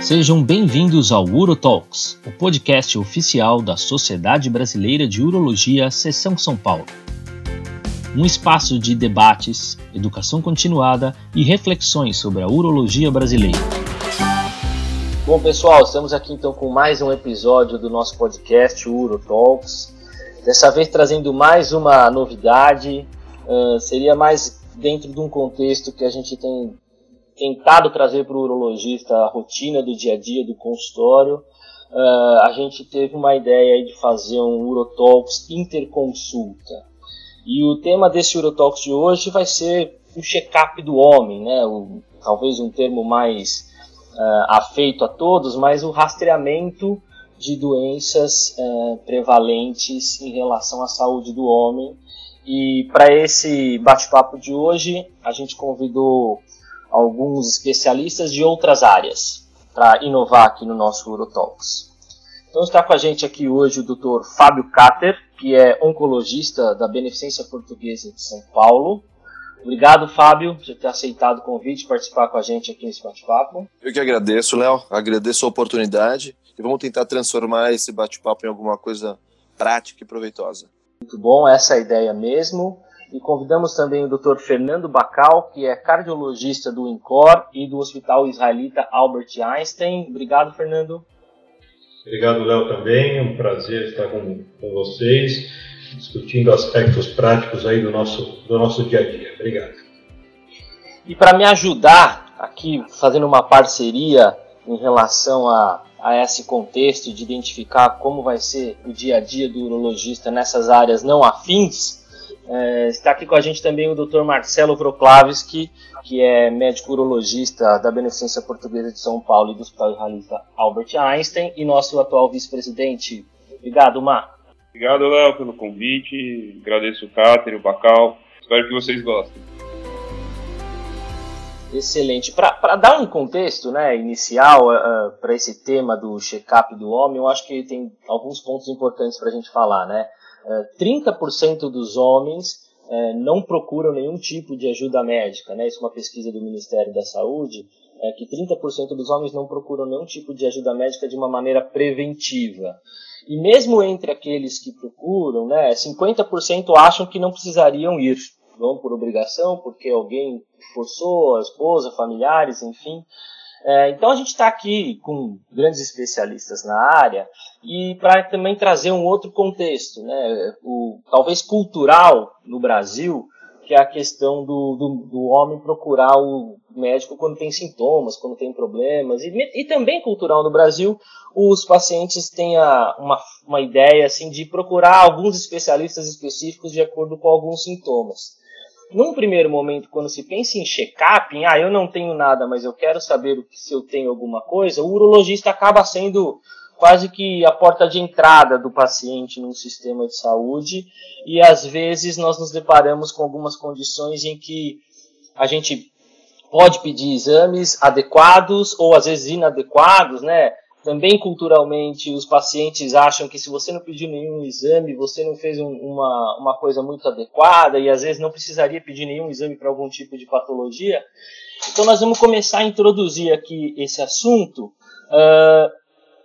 Sejam bem-vindos ao UroTalks, o podcast oficial da Sociedade Brasileira de Urologia, Seção São Paulo. Um espaço de debates, educação continuada e reflexões sobre a urologia brasileira. Bom, pessoal, estamos aqui então com mais um episódio do nosso podcast UroTalks. Dessa vez trazendo mais uma novidade, uh, seria mais dentro de um contexto que a gente tem tentado trazer para o urologista a rotina do dia a dia do consultório. Uh, a gente teve uma ideia de fazer um Urotalks interconsulta. E o tema desse Urotalks de hoje vai ser o check-up do homem, né? O, talvez um termo mais uh, afeito a todos, mas o rastreamento de doenças uh, prevalentes em relação à saúde do homem. E para esse bate-papo de hoje, a gente convidou alguns especialistas de outras áreas para inovar aqui no nosso Urotalks. Então está com a gente aqui hoje o Dr. Fábio Cater, que é oncologista da Beneficência Portuguesa de São Paulo. Obrigado, Fábio, por ter aceitado o convite participar com a gente aqui nesse bate-papo. Eu que agradeço, Léo. Agradeço a oportunidade e vamos tentar transformar esse bate-papo em alguma coisa prática e proveitosa. Muito bom, essa é a ideia mesmo. E convidamos também o Dr. Fernando Bacal, que é cardiologista do INCOR e do Hospital Israelita Albert Einstein. Obrigado, Fernando. Obrigado, Léo, também. É um prazer estar com, com vocês, discutindo aspectos práticos aí do nosso, do nosso dia a dia. Obrigado. E para me ajudar aqui, fazendo uma parceria em relação a, a esse contexto de identificar como vai ser o dia a dia do urologista nessas áreas não afins, é, está aqui com a gente também o Dr. Marcelo Vroclavski, que é médico urologista da Beneficência Portuguesa de São Paulo e do Hospital Israelita Albert Einstein e nosso atual vice-presidente. Obrigado, Mar. Obrigado, Léo, pelo convite. Agradeço o Cáter, o Bacal. Espero que vocês gostem. Excelente. Para dar um contexto né, inicial uh, é, é, para esse tema do check-up do homem, eu acho que tem alguns pontos importantes para a gente falar. Né? 30% é, dos homens é, não procuram nenhum tipo de ajuda médica. Né? Isso é uma pesquisa do Ministério da Saúde, é que 30% dos homens não procuram nenhum tipo de ajuda médica de uma maneira preventiva. E mesmo entre aqueles que procuram, né, 50% acham que não precisariam ir. Vão por obrigação, porque alguém forçou, a esposa, familiares, enfim. É, então a gente está aqui com grandes especialistas na área e para também trazer um outro contexto, né, o, talvez cultural no Brasil, que é a questão do, do, do, homem procurar o médico quando tem sintomas, quando tem problemas, e, e também cultural no Brasil, os pacientes têm a, uma, uma ideia assim de procurar alguns especialistas específicos de acordo com alguns sintomas. Num primeiro momento, quando se pensa em check-up, ah, eu não tenho nada, mas eu quero saber se eu tenho alguma coisa, o urologista acaba sendo quase que a porta de entrada do paciente num sistema de saúde e às vezes nós nos deparamos com algumas condições em que a gente pode pedir exames adequados ou às vezes inadequados, né? Também culturalmente, os pacientes acham que se você não pediu nenhum exame, você não fez um, uma, uma coisa muito adequada e às vezes não precisaria pedir nenhum exame para algum tipo de patologia. Então, nós vamos começar a introduzir aqui esse assunto. Uh,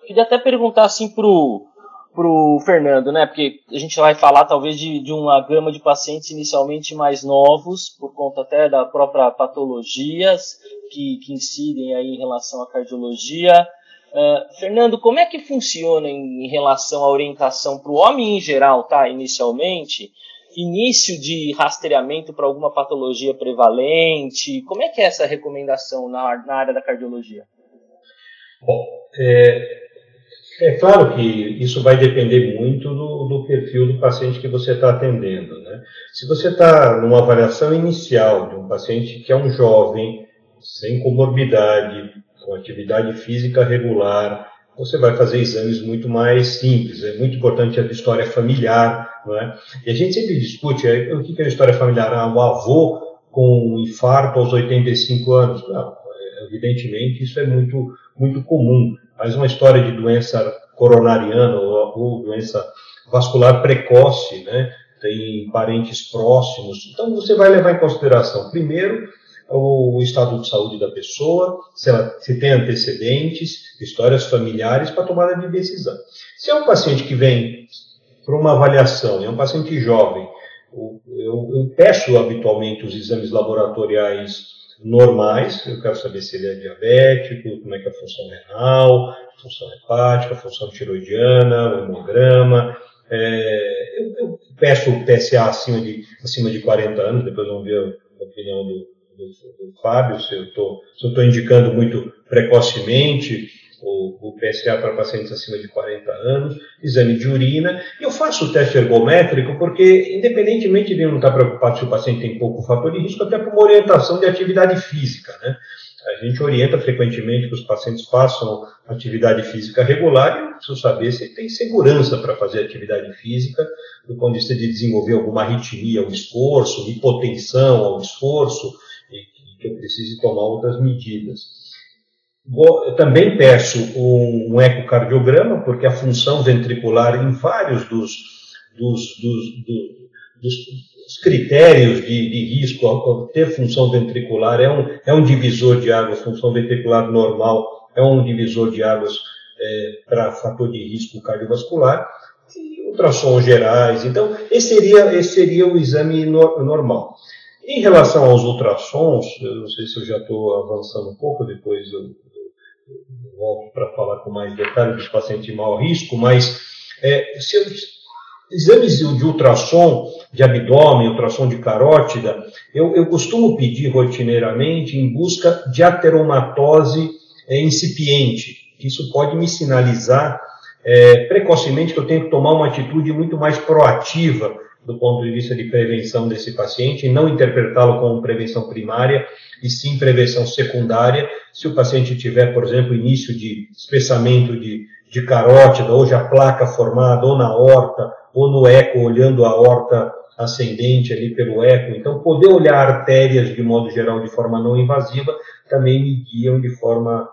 queria até perguntar assim para o Fernando, né? Porque a gente vai falar talvez de, de uma gama de pacientes inicialmente mais novos, por conta até da própria patologias que, que incidem aí em relação à cardiologia. Uh, Fernando, como é que funciona em, em relação à orientação para o homem em geral, tá? Inicialmente, início de rastreamento para alguma patologia prevalente? Como é que é essa recomendação na, na área da cardiologia? Bom, é, é, claro que isso vai depender muito do, do perfil do paciente que você está atendendo. Né? Se você está numa avaliação inicial de um paciente que é um jovem, sem comorbidade, com atividade física regular, você vai fazer exames muito mais simples. É muito importante a história familiar, não é? E a gente sempre discute é, o que é a história familiar. Ah, o avô com um infarto aos 85 anos. Não, é, evidentemente isso é muito, muito comum. Mas uma história de doença coronariana ou, ou doença vascular precoce, né? Tem parentes próximos. Então você vai levar em consideração, primeiro, o estado de saúde da pessoa, se, ela, se tem antecedentes, histórias familiares para tomada de decisão. Se é um paciente que vem para uma avaliação, é um paciente jovem, eu, eu peço habitualmente os exames laboratoriais normais, eu quero saber se ele é diabético, como é que é a função renal, função hepática, função tiroidiana, o hemograma. É, eu, eu, peço o PSA acima de, acima de 40 anos, depois vamos ver a opinião do, do, do Fábio, se eu estou indicando muito precocemente o, o, PSA para pacientes acima de 40 anos, exame de urina. Eu faço o teste ergométrico porque, independentemente de eu não estar preocupado se o paciente tem pouco fator de risco, até por uma orientação de atividade física. Né? A gente orienta frequentemente que os pacientes façam atividade física regular e eu preciso saber se tem segurança para fazer atividade física, do ponto de vista de desenvolver alguma arritmia ao esforço, hipotensão ao esforço, e que eu precise tomar outras medidas. Eu também peço um, um, ecocardiograma, porque a função ventricular, em vários dos, dos, dos, dos critérios de, de, risco, ter função ventricular é um, é um divisor de águas, função ventricular normal é um divisor de águas é, para fator de risco cardiovascular, e ultrassons gerais. Então, esse seria, esse seria o exame no, normal. Em relação aos ultrassons, eu não sei se eu já estou avançando um pouco, depois eu volto para falar com mais detalhe dos pacientes de maior risco, mas é, se eu, exames de ultrassom de abdômen, ultrassom de carótida, eu, eu costumo pedir rotineiramente em busca de ateromatose é, incipiente. Isso pode me sinalizar é, precocemente que eu tenho que tomar uma atitude muito mais proativa do ponto de vista de prevenção desse paciente e não interpretá-lo como prevenção primária e sim prevenção secundária. Se o paciente tiver, por exemplo, início de espessamento de, de carótida, ou já placa formada, ou na horta, ou no eco, olhando a horta ascendente ali pelo eco. Então, poder olhar artérias de modo geral de forma não invasiva também me guiam de forma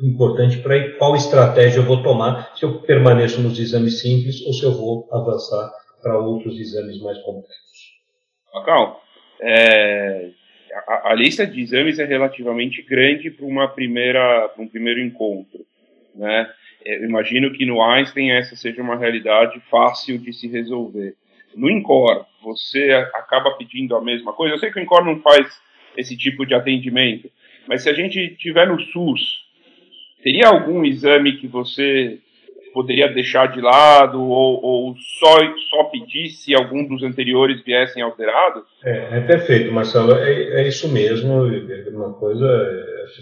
importante para qual estratégia eu vou tomar, se eu permaneço nos exames simples ou se eu vou avançar para outros exames mais complexos. Macau, é, a, a, lista de exames é relativamente grande para uma primeira, para um primeiro encontro, né? É, eu imagino que no Einstein essa seja uma realidade fácil de se resolver. No INCOR, você acaba pedindo a mesma coisa. Eu sei que o INCOR não faz esse tipo de atendimento, mas se a gente tiver no SUS, teria algum exame que você poderia deixar de lado ou, ou só, só pedir se algum dos anteriores viessem alterados? É, é perfeito, Marcelo, é, é, isso mesmo, uma coisa,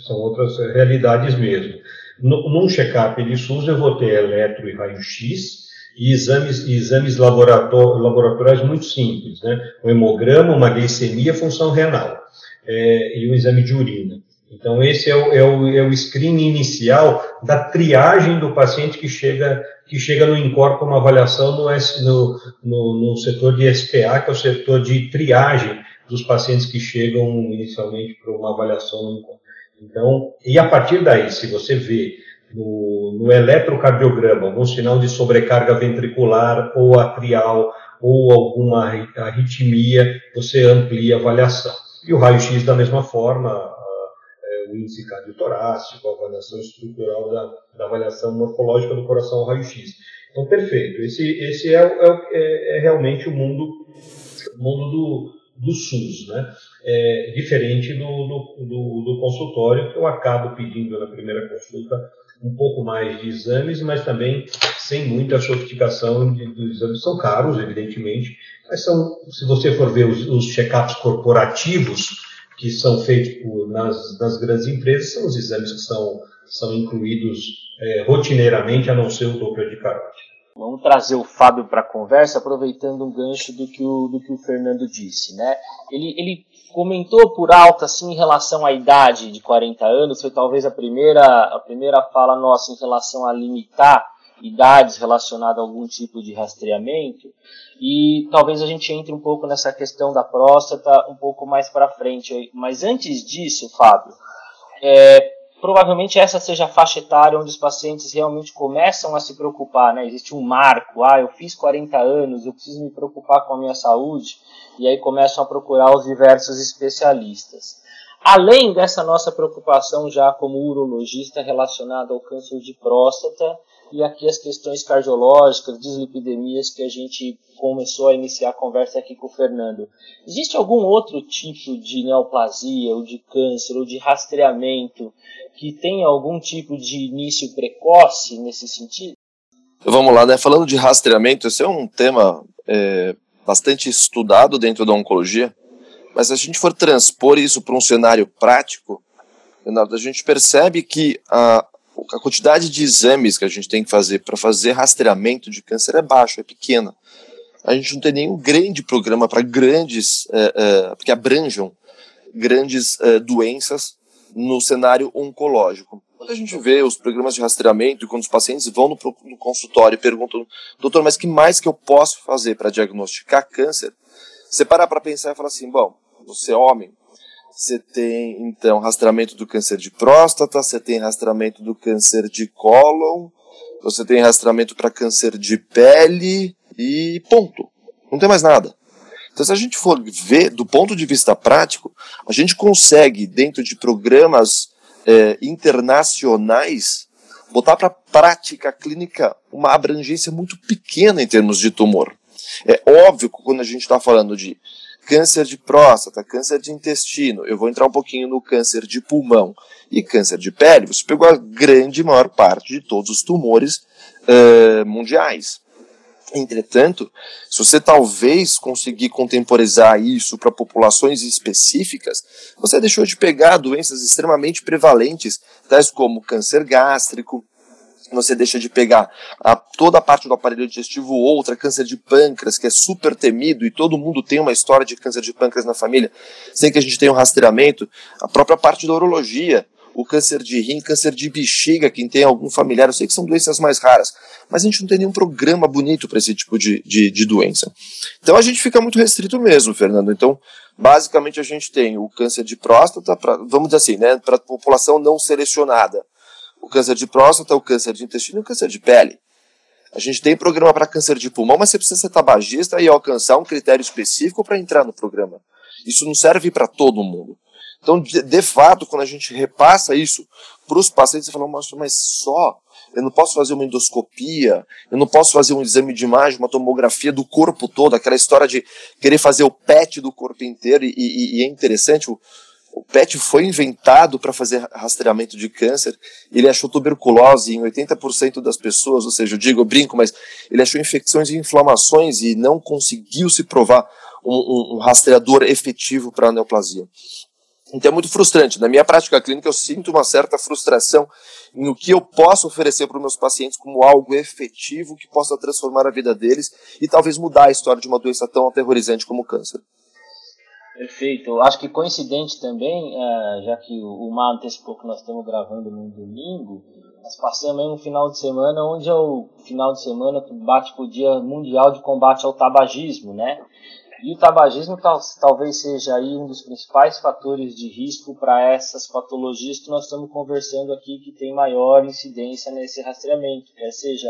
são outras realidades mesmo. No, num check-up de SUS eu vou ter eletro e raio-x, e exames, exames laboratoriais muito simples, né? O hemograma, uma glicemia, função renal, é, e um exame de urina. Então, esse é o, é o, é o screening inicial da triagem do paciente que chega, que chega no INCOR com uma avaliação no, no, no, no setor de SPA, que é o setor de triagem dos pacientes que chegam inicialmente para uma avaliação no INCOR. Então, e a partir daí, se você vê no, no eletrocardiograma algum sinal de sobrecarga ventricular ou atrial ou alguma arritmia, você amplia a avaliação. E o raio-x da mesma forma, o índice cardiotorácico, a avaliação estrutural da, da avaliação morfológica do coração ao raio-x. Então, perfeito. Esse, esse é, é, é, é realmente o mundo, mundo do, do SUS, né? É, diferente do, do, do, do, consultório, que eu acabo pedindo na primeira consulta um pouco mais de exames, mas também sem muita sofisticação de, dos exames. São caros, evidentemente, mas são, se você for ver os, os check-ups corporativos, que são feitos por, nas, grandes empresas são os exames que são, são incluídos é, rotineiramente, a não ser o Doppler de carótida. Vamos trazer o Fábio para a conversa, aproveitando um gancho do que o, do que o Fernando disse. Né? Ele, ele comentou por alto assim, em relação à idade de 40 anos, foi talvez a primeira, a primeira fala nossa em relação a limitar idades relacionadas a algum tipo de rastreamento e talvez a gente entre um pouco nessa questão da próstata um pouco mais para frente. Mas antes disso, Fábio, é, provavelmente essa seja a faixa etária onde os pacientes realmente começam a se preocupar, né? Existe um marco, ah, eu fiz 40 anos, eu preciso me preocupar com a minha saúde, e aí começam a procurar os diversos especialistas. além dessa nossa preocupação já como urologista relacionada ao câncer de próstata e aqui as questões cardiológicas, dislipidemias que a gente começou a iniciar a conversa aqui com o Fernando. Existe algum outro tipo de neoplasia ou de câncer ou de rastreamento que tenha algum tipo de início precoce nesse sentido? Vamos lá, né? Falando de rastreamento, esse é um tema é, bastante estudado dentro da oncologia, mas se a gente for transpor isso para um cenário prático, Leonardo, a gente percebe que a, a quantidade de exames que a gente tem que fazer para fazer rastreamento de câncer é baixa, é pequena. A gente não tem nenhum grande programa para grandes, é, é, que abranjam grandes é, doenças no cenário oncológico. Quando a gente vê os programas de rastreamento e quando os pacientes vão no, no consultório e perguntam, doutor, mas que mais que eu posso fazer para diagnosticar câncer? Você parar para pensar e falar assim, bom, você é homem, você tem então rastreamento do câncer de próstata, você tem rastreamento do câncer de cólon, você tem rastreamento para câncer de pele e ponto. Não tem mais nada. Então, se a gente for ver do ponto de vista prático, a gente consegue, dentro de programas é, internacionais, botar para prática clínica uma abrangência muito pequena em termos de tumor. É óbvio que quando a gente está falando de câncer de próstata, câncer de intestino, eu vou entrar um pouquinho no câncer de pulmão e câncer de pele, você pegou a grande maior parte de todos os tumores uh, mundiais. Entretanto, se você talvez conseguir contemporizar isso para populações específicas, você deixou de pegar doenças extremamente prevalentes, tais como câncer gástrico, você deixa de pegar a, toda a parte do aparelho digestivo outra, câncer de pâncreas, que é super temido, e todo mundo tem uma história de câncer de pâncreas na família, sem que a gente tenha um rastreamento, a própria parte da urologia, o câncer de rim, câncer de bexiga, quem tem algum familiar, eu sei que são doenças mais raras, mas a gente não tem nenhum programa bonito para esse tipo de, de, de, doença. Então a gente fica muito restrito mesmo, Fernando. Então, basicamente, a gente tem o câncer de próstata, pra, vamos dizer assim, né, para a população não selecionada. O câncer de próstata, o câncer de intestino e o câncer de pele. A gente tem programa para câncer de pulmão, mas você precisa ser tabagista e alcançar um critério específico para entrar no programa. Isso não serve para todo mundo. Então, de, de, fato, quando a gente repassa isso para os pacientes, você fala, mas, só, eu não posso fazer uma endoscopia, eu não posso fazer um exame de imagem, uma tomografia do corpo todo, aquela história de querer fazer o PET do corpo inteiro, e, e, e é interessante, o, o PET foi inventado para fazer rastreamento de câncer, ele achou tuberculose em 80% das pessoas, ou seja, eu digo, eu brinco, mas ele achou infecções e inflamações e não conseguiu se provar um, um, um rastreador efetivo para a neoplasia. Então é muito frustrante. Na minha prática clínica, eu sinto uma certa frustração no que eu posso oferecer para os meus pacientes como algo efetivo que possa transformar a vida deles e talvez mudar a história de uma doença tão aterrorizante como o câncer. Perfeito. Acho que coincidente também, é, já que o Mar antecipou que nós estamos gravando no domingo, nós passamos um final de semana onde é o final de semana que bate para o Dia Mundial de Combate ao Tabagismo, né? E o tabagismo tal, talvez seja aí um dos principais fatores de risco para essas patologias que nós estamos conversando aqui, que tem maior incidência nesse rastreamento, quer seja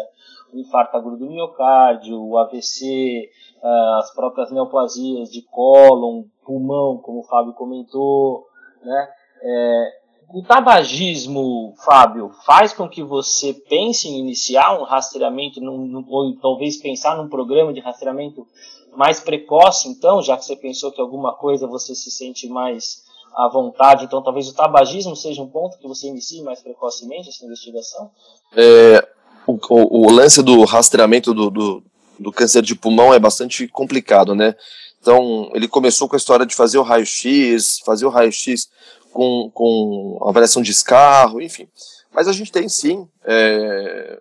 o infarto agudo do miocárdio, o AVC, ah, as próprias neoplasias de cólon, pulmão, como o Fábio comentou, né? É, o tabagismo, Fábio, faz com que você pense em iniciar um rastreamento, num, num, ou talvez pensar num programa de rastreamento mais precoce, então, já que você pensou que alguma coisa você se sente mais à vontade, então talvez o tabagismo seja um ponto que você inicie mais precocemente essa investigação? É, o, o, o, lance do rastreamento do, do, do, câncer de pulmão é bastante complicado, né? Então, ele começou com a história de fazer o raio-x, fazer o raio-x com, com avaliação de escarro, enfim. Mas a gente tem sim é,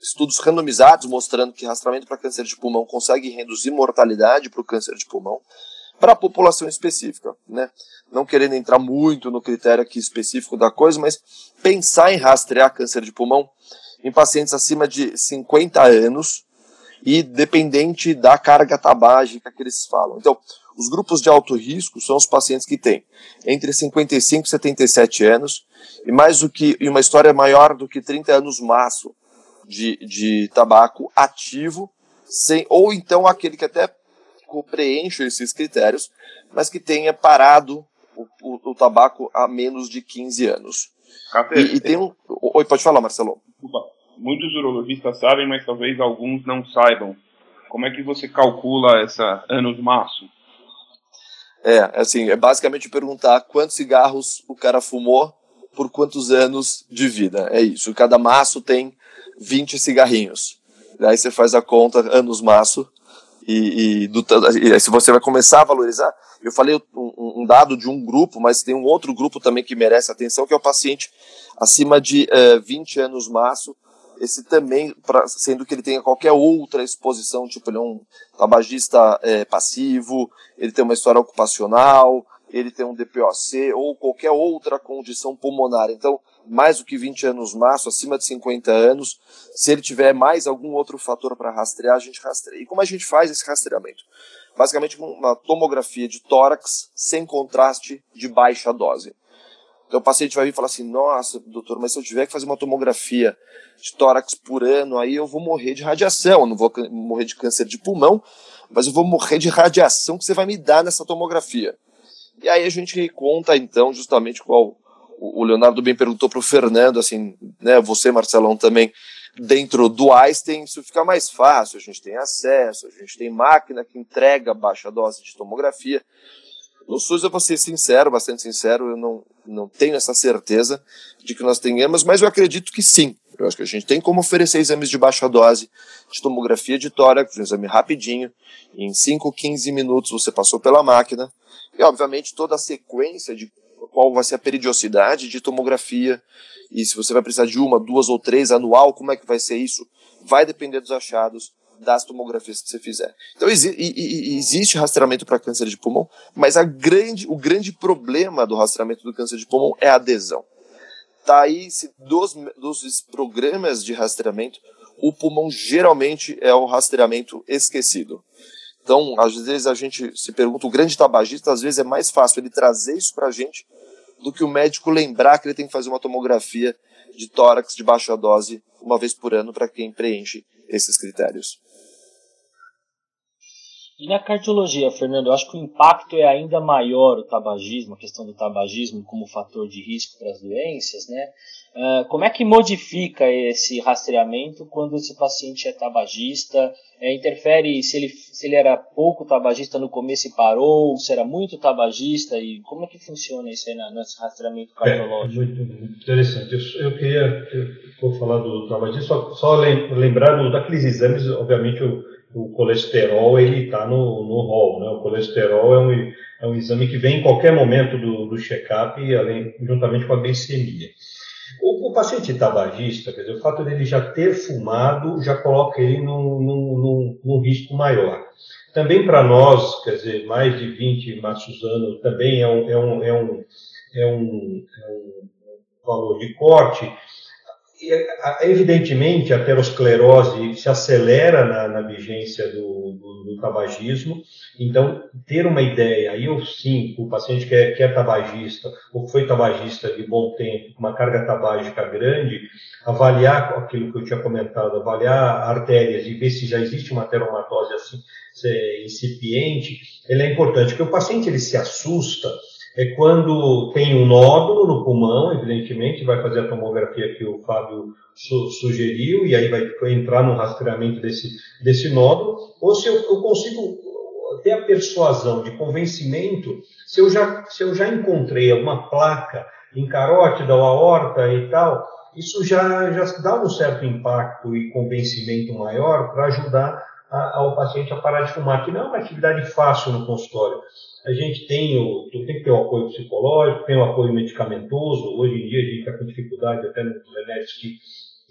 estudos randomizados mostrando que rastreamento para câncer de pulmão consegue reduzir mortalidade para o câncer de pulmão para a população específica, né? Não querendo entrar muito no critério aqui específico da coisa, mas pensar em rastrear câncer de pulmão em pacientes acima de 50 anos e dependente da carga tabágica que eles falam. Então, os grupos de alto risco são os pacientes que têm entre 55 e 77 anos e mais do que e uma história maior do que 30 anos máximo de, de tabaco ativo, sem, ou então aquele que até preenche esses critérios, mas que tenha parado o, o, o tabaco há menos de 15 anos. e, e, tem um. Oi, pode falar, Marcelo. Muitos urologistas sabem, mas talvez alguns não saibam. Como é que você calcula essa anos maço? É, assim, é basicamente perguntar quantos cigarros o cara fumou por quantos anos de vida. É isso. Cada maço tem 20 cigarrinhos. Daí você faz a conta, anos maço, e, e, do, e se você vai começar a valorizar. Eu falei um, um, dado de um grupo, mas tem um outro grupo também que merece atenção, que é o paciente acima de uh, eh, 20 anos maço, esse também, pra, sendo que ele tenha qualquer outra exposição, tipo ele é um tabagista é, passivo, ele tem uma história ocupacional, ele tem um DPOC ou qualquer outra condição pulmonar. Então, mais do que 20 anos maço, acima de 50 anos, se ele tiver mais algum outro fator para rastrear, a gente rastreia. E como a gente faz esse rastreamento? Basicamente uma tomografia de tórax sem contraste de baixa dose. Então o paciente vai vir e falar assim: nossa, doutor, mas se eu tiver que fazer uma tomografia de tórax por ano, aí eu vou morrer de radiação. Eu não vou morrer de câncer de pulmão, mas eu vou morrer de radiação que você vai me dar nessa tomografia. E aí a gente conta então justamente qual o Leonardo bem perguntou para o Fernando, assim, né, você Marcelão também, dentro do Einstein isso fica mais fácil, a gente tem acesso, a gente tem máquina que entrega baixa dose de tomografia. No SUS eu vou ser sincero, bastante sincero, eu não, não tenho essa certeza de que nós tenhamos, mas eu acredito que sim. Eu acho que a gente tem como oferecer exames de baixa dose de tomografia de tórax, um exame rapidinho, em 5, 15 minutos você passou pela máquina, e obviamente toda a sequência de qual vai ser a periodicidade de tomografia, e se você vai precisar de uma, duas ou três anual, como é que vai ser isso? Vai depender dos achados das tomografias que você fizer. Então exi existe rastreamento para câncer de pulmão, mas a grande, o grande problema do rastreamento do câncer de pulmão é a adesão. Tá aí se dos, dos programas de rastreamento, o pulmão geralmente é o rastreamento esquecido. Então, às vezes a gente se pergunta, o grande tabagista, às vezes é mais fácil ele trazer isso para a gente do que o médico lembrar que ele tem que fazer uma tomografia de tórax de baixa dose uma vez por ano para quem preenche esses critérios. E na cardiologia, Fernando, eu acho que o impacto é ainda maior o tabagismo, a questão do tabagismo como fator de risco para as doenças, né? Uh, como é que modifica esse rastreamento quando esse paciente é tabagista? É, interfere se ele, se ele era pouco tabagista no começo e parou, se era muito tabagista, e como é que funciona isso aí na, nesse rastreamento é, cardiológico? É, muito, muito interessante. Eu, eu queria, eu vou falar do tabagismo, só, só lembrar daqueles exames, obviamente, o o colesterol ele está no, no rol. Né? O colesterol é um, é um exame que vem em qualquer momento do, do check-up, juntamente com a glicemia. O, o, paciente tabagista, quer dizer, o fato dele já ter fumado já coloca ele num, num, num, num risco maior. Também para nós, quer dizer, mais de 20 maços anos, também é um, é um, é um, é um, é um valor de corte evidentemente, a aterosclerose se acelera na, na vigência do, do, do, tabagismo, então, ter uma ideia, aí eu sim, o paciente que é, que é tabagista, ou foi tabagista de bom tempo, uma carga tabágica grande, avaliar aquilo que eu tinha comentado, avaliar artérias e ver se já existe uma ateromatose assim, incipiente, ele é importante, porque o paciente ele se assusta, é quando tem um nódulo no pulmão, evidentemente, vai fazer a tomografia que o Fábio su sugeriu, e aí vai entrar no rastreamento desse, desse nódulo, ou se eu, eu, consigo ter a persuasão de convencimento, se eu já, se eu já encontrei alguma placa em carótida ou aorta e tal, isso já, já dá um certo impacto e convencimento maior para ajudar a, ao paciente a parar de fumar, que não é uma atividade fácil no consultório a gente tem, o, tem que ter o apoio psicológico, tem o apoio medicamentoso. Hoje em dia a gente está com dificuldade até nos remédios que,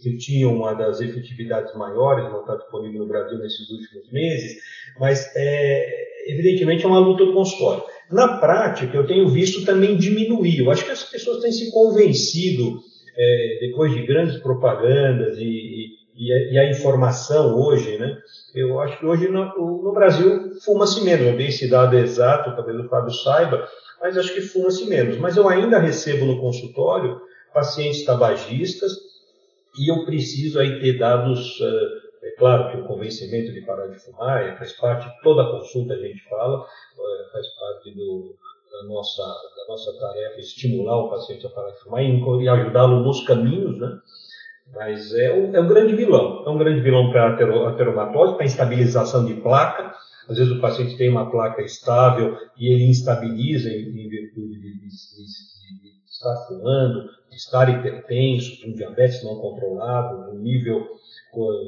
que tinham uma das efetividades maiores, não está disponível no Brasil nesses últimos meses, mas é, evidentemente é uma luta do consultório. Na prática, eu tenho visto também diminuir. Eu acho que as pessoas têm se convencido, é, depois de grandes propagandas e, e, e a informação hoje, né? Eu acho que hoje no, no Brasil fuma-se menos. Eu dei esse dado exato, talvez o Fábio saiba, mas acho que fuma-se menos. Mas eu ainda recebo no consultório pacientes tabagistas e eu preciso aí ter dados. Uh, é claro que o convencimento de parar de fumar é, faz parte, toda a consulta a gente fala, é, faz parte do, da nossa, da nossa tarefa estimular o paciente a parar de fumar e ajudá-lo nos caminhos, né? Mas é um, é um grande vilão. É um grande vilão para a ateromatose, para a instabilização de placa. Às vezes o paciente tem uma placa estável e ele instabiliza em, virtude de, de, estar fumando, estar hipertenso, com diabetes não controlado, um nível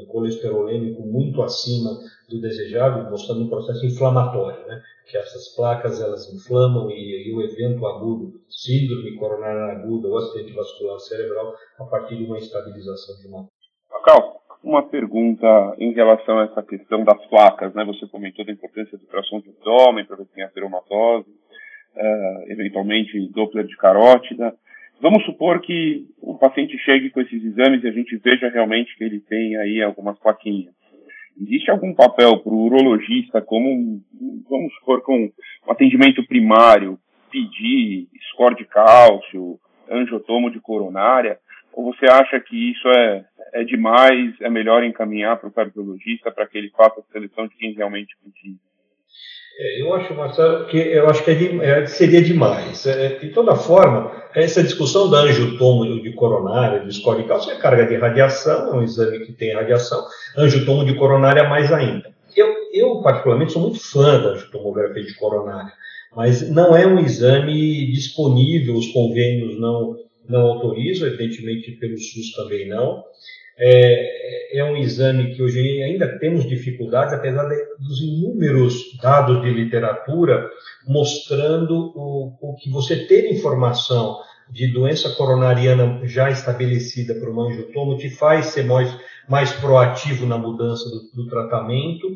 colesterolêmico muito acima do desejável, mostrando um processo inflamatório, né? que essas placas elas inflamam e, e o evento agudo, síndrome coronária aguda ou acidente vascular cerebral, a partir de uma estabilização de uma. Cal, uma pergunta em relação a essa questão das placas, né? Você comentou da importância do ultrassom de abdômen para ver se tem ateromatose, uh, eventualmente Doppler de carótida. Vamos supor que o paciente chegue com esses exames e a gente veja realmente que ele tem aí algumas plaquinhas. Existe algum papel para o urologista, como, vamos supor, com um atendimento primário, pedir score de cálcio, angiotomo de coronária? Ou você acha que isso é, é demais, é melhor encaminhar para o cardiologista para que ele faça a seleção de quem realmente precisa? É, eu acho, Marcelo, que eu acho que é, é, seria demais. De toda forma, essa discussão da angiotomo de coronária, de score de cálcio, é carga de radiação, é um exame que tem radiação, angiotomo de coronária mais ainda. Eu, eu, particularmente, sou muito fã da angiotomografia de coronária, mas não é um exame disponível, os convênios não, não autorizam, evidentemente pelo SUS também não. É, é um exame que hoje ainda temos dificuldades, apesar de, dos inúmeros dados de literatura mostrando o, o que você ter informação de doença coronariana já estabelecida por um angiotomo te faz ser mais, mais proativo na mudança do, do tratamento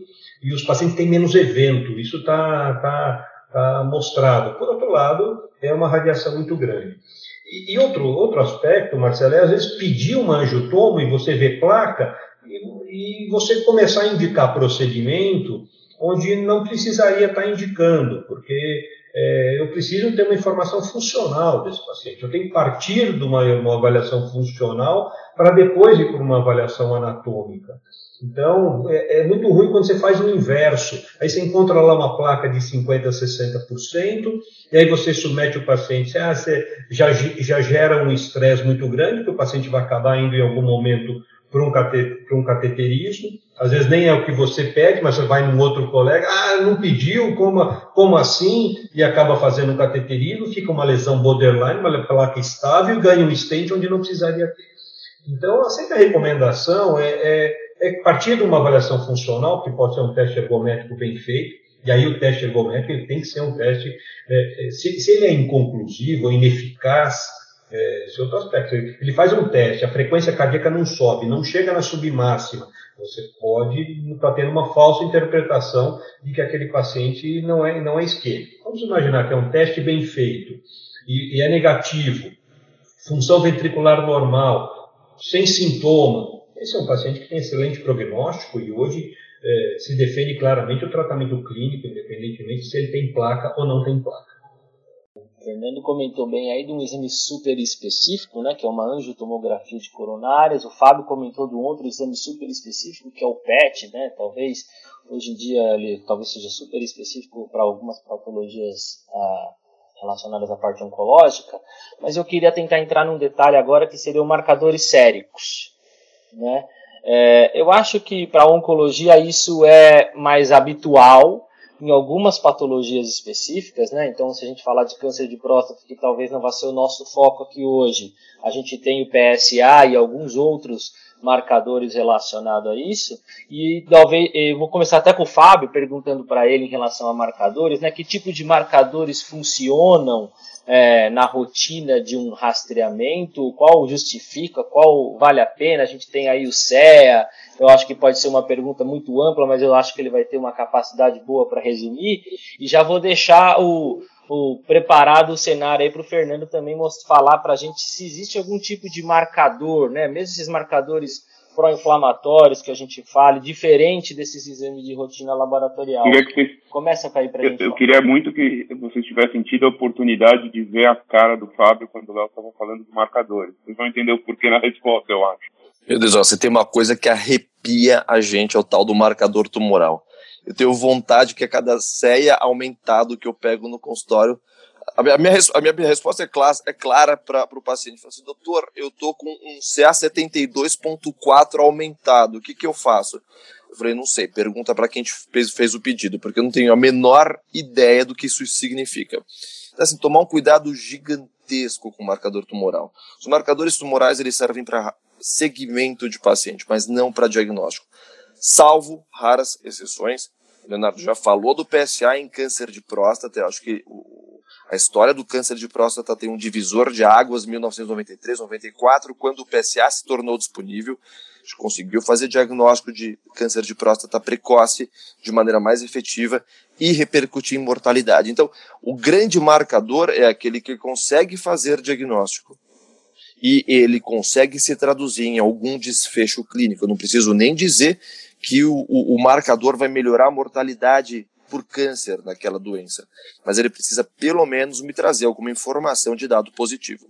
e os pacientes têm menos evento. Isso está tá, tá mostrado. Por outro lado, é uma radiação muito grande. E, outro, outro aspecto, Marcelo, é às vezes pedir uma angiotomo e você vê placa e, e você começar a indicar procedimento onde não precisaria estar indicando, porque é, eu preciso ter uma informação funcional desse paciente. Eu tenho que partir de uma, uma avaliação funcional para depois ir para uma avaliação anatômica. Então, é, é, muito ruim quando você faz o inverso. Aí você encontra lá uma placa de 50% a 60%, e aí você submete o paciente, ah, você já, já gera um estresse muito grande, que o paciente vai acabar indo em algum momento para um, cate, um cateterismo. Às vezes nem é o que você pede, mas você vai num outro colega, ah, não pediu, como, como assim? E acaba fazendo um cateterismo, fica uma lesão borderline, uma placa estável, ganha um stent onde não precisaria ter. Então, sempre a recomendação é, é é partir de uma avaliação funcional, que pode ser um teste ergométrico bem feito, e aí o teste ergométrico ele tem que ser um teste, é, é se, se, ele é inconclusivo ou ineficaz, é, esse é outro aspecto. Ele faz um teste, a frequência cardíaca não sobe, não chega na submáxima. Você pode estar tendo uma falsa interpretação de que aquele paciente não é, não é isquêmico. Vamos imaginar que é um teste bem feito e, e é negativo, função ventricular normal, sem sintoma, esse é um paciente que tem excelente prognóstico e hoje é, se defende claramente o tratamento clínico, independentemente se ele tem placa ou não tem placa. O Fernando comentou bem aí de um exame super específico, né, que é uma angiotomografia de coronárias. O Fábio comentou de um outro exame super específico, que é o PET, né, talvez hoje em dia ele talvez seja super específico para algumas patologias ah, relacionadas à parte oncológica, mas eu queria tentar entrar num detalhe agora que seriam marcadores séricos. Né? É, eu acho que para a oncologia isso é mais habitual em algumas patologias específicas, né? Então, se a gente falar de câncer de próstata, que talvez não vá ser o nosso foco aqui hoje, a gente tem o PSA e alguns outros marcadores relacionados a isso. E talvez eu vou começar até com o Fábio perguntando para ele em relação a marcadores, né? Que tipo de marcadores funcionam é, na rotina de um rastreamento, qual justifica, qual vale a pena. A gente tem aí o CEA, eu acho que pode ser uma pergunta muito ampla, mas eu acho que ele vai ter uma capacidade boa para resumir. E já vou deixar o, o preparado o cenário aí para o Fernando também falar para a gente se existe algum tipo de marcador, né? mesmo esses marcadores pró-inflamatórios que a gente fale, diferente desses exames de rotina laboratorial. Vocês, Começa a cair para a gente. Eu, eu queria muito que vocês tivessem tido a oportunidade de ver a cara do Fábio quando o Léo estava falando de marcadores. Vocês vão entender o porquê na resposta, eu acho. Meu Deus, ó, você tem uma coisa que arrepia a gente, é o tal do marcador tumoral. Eu tenho vontade que a cada ceia aumentado que eu pego no consultório, A minha, a minha, resposta é, clara, é clara para o paciente. Assim, doutor, eu tô com um CA72.4 aumentado, o que, que eu faço? Eu falei, não sei, pergunta para quem fez, fez, o pedido, porque eu não tenho a menor ideia do que isso significa. Então, assim, tomar um cuidado gigantesco com o marcador tumoral. Os marcadores tumorais eles servem para segmento de paciente, mas não para diagnóstico. Salvo raras exceções. O Leonardo já falou do PSA em câncer de próstata, eu acho que a história do câncer de próstata tem um divisor de águas 1993, 94, quando o PSA se tornou disponível. A gente conseguiu fazer diagnóstico de câncer de próstata precoce de maneira mais efetiva e repercutir em mortalidade. Então, o grande marcador é aquele que consegue fazer diagnóstico e ele consegue se traduzir em algum desfecho clínico. Eu não preciso nem dizer que o, o, o marcador vai melhorar a mortalidade por câncer naquela doença, mas ele precisa pelo menos me trazer alguma informação de dado positivo.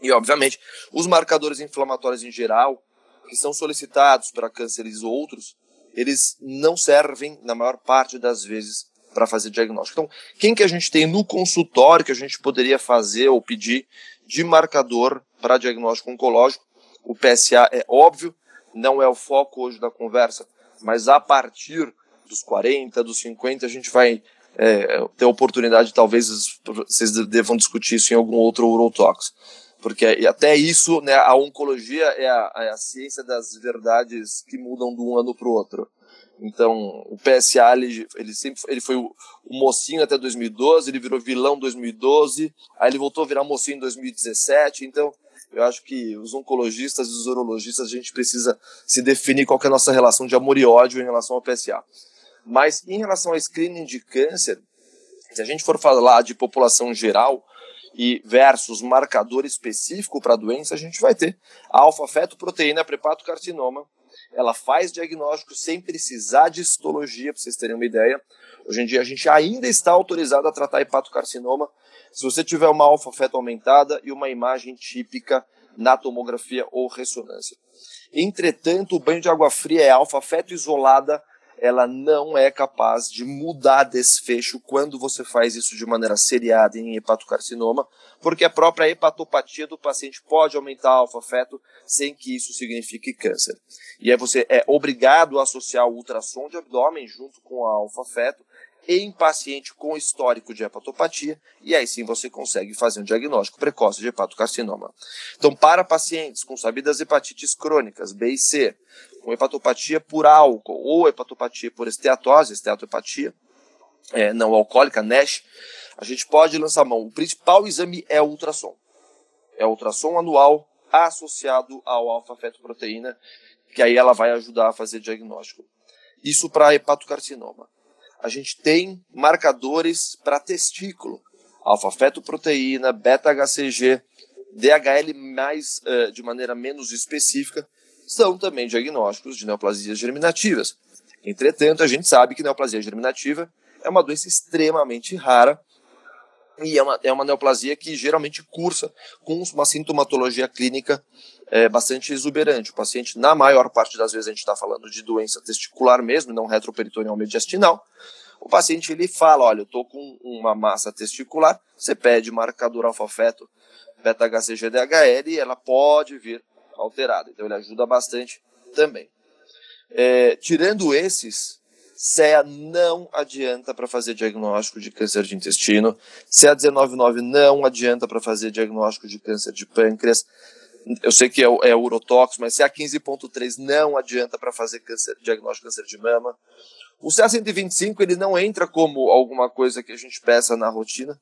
E, obviamente, os marcadores inflamatórios em geral, que são solicitados para cânceres outros, eles não servem, na maior parte das vezes, para fazer diagnóstico. Então, quem que a gente tem no consultório que a gente poderia fazer ou pedir de marcador para diagnóstico oncológico? O PSA é óbvio, não é o foco hoje da conversa, mas a partir dos 40, dos 50, a gente vai é, ter oportunidade, talvez vocês devam discutir isso em algum outro Urotox. Porque até isso, né, a oncologia é a, é a ciência das verdades que mudam de um ano para o outro. Então, o PSA, ele, ele sempre ele foi o, o, mocinho até 2012, ele virou vilão em 2012, aí ele voltou a virar mocinho em 2017. Então, eu acho que os oncologistas e os urologistas, a gente precisa se definir qual é a nossa relação de amor e ódio em relação ao PSA. Mas em relação ao screening de câncer, se a gente for falar de população geral e versus marcador específico para a doença, a gente vai ter a alfa-fetoproteína carcinoma. Ela faz diagnóstico sem precisar de histologia, para vocês terem uma ideia. Hoje em dia a gente ainda está autorizado a tratar hepatocarcinoma se você tiver uma alfa-feto aumentada e uma imagem típica na tomografia ou ressonância. Entretanto, o banho de água fria é alfa-feto isolada ela não é capaz de mudar desfecho quando você faz isso de maneira seriada em hepatocarcinoma, porque a própria hepatopatia do paciente pode aumentar alfa-feto sem que isso signifique câncer. E aí você é obrigado a associar o ultrassom de abdômen junto com a alfa-feto em paciente com histórico de hepatopatia, e aí sim você consegue fazer um diagnóstico precoce de hepatocarcinoma. Então, para pacientes com sabidas hepatites crônicas, B e C, com hepatopatia por álcool ou hepatopatia por esteatose, esteatohepatia é, não alcoólica, NASH, a gente pode lançar mão. O principal exame é o ultrassom. É o ultrassom anual associado ao alfa-fetoproteína, que aí ela vai ajudar a fazer diagnóstico. Isso para hepatocarcinoma. A gente tem marcadores para testículo, alfa-fetoproteína, beta-HCG, DHL mais uh, de maneira menos específica, são também diagnósticos de neoplasias germinativas. Entretanto, a gente sabe que neoplasia germinativa é uma doença extremamente rara e é uma, é uma neoplasia que geralmente cursa com uma sintomatologia clínica é, bastante exuberante. O paciente, na maior parte das vezes, a gente está falando de doença testicular mesmo, não retroperitoneal mediastinal. O paciente ele fala: olha, eu estou com uma massa testicular, você pede marcador alfa-feto beta-HCG-DHL e ela pode vir alterada. Então ele ajuda bastante também. É, tirando esses, CEA não adianta para fazer diagnóstico de câncer de intestino, CA199 não adianta para fazer diagnóstico de câncer de pâncreas. Eu sei que é, é urotóxico, mas CA15.3 não adianta para fazer câncer, diagnóstico de câncer de mama. O CA125 ele não entra como alguma coisa que a gente peça na rotina,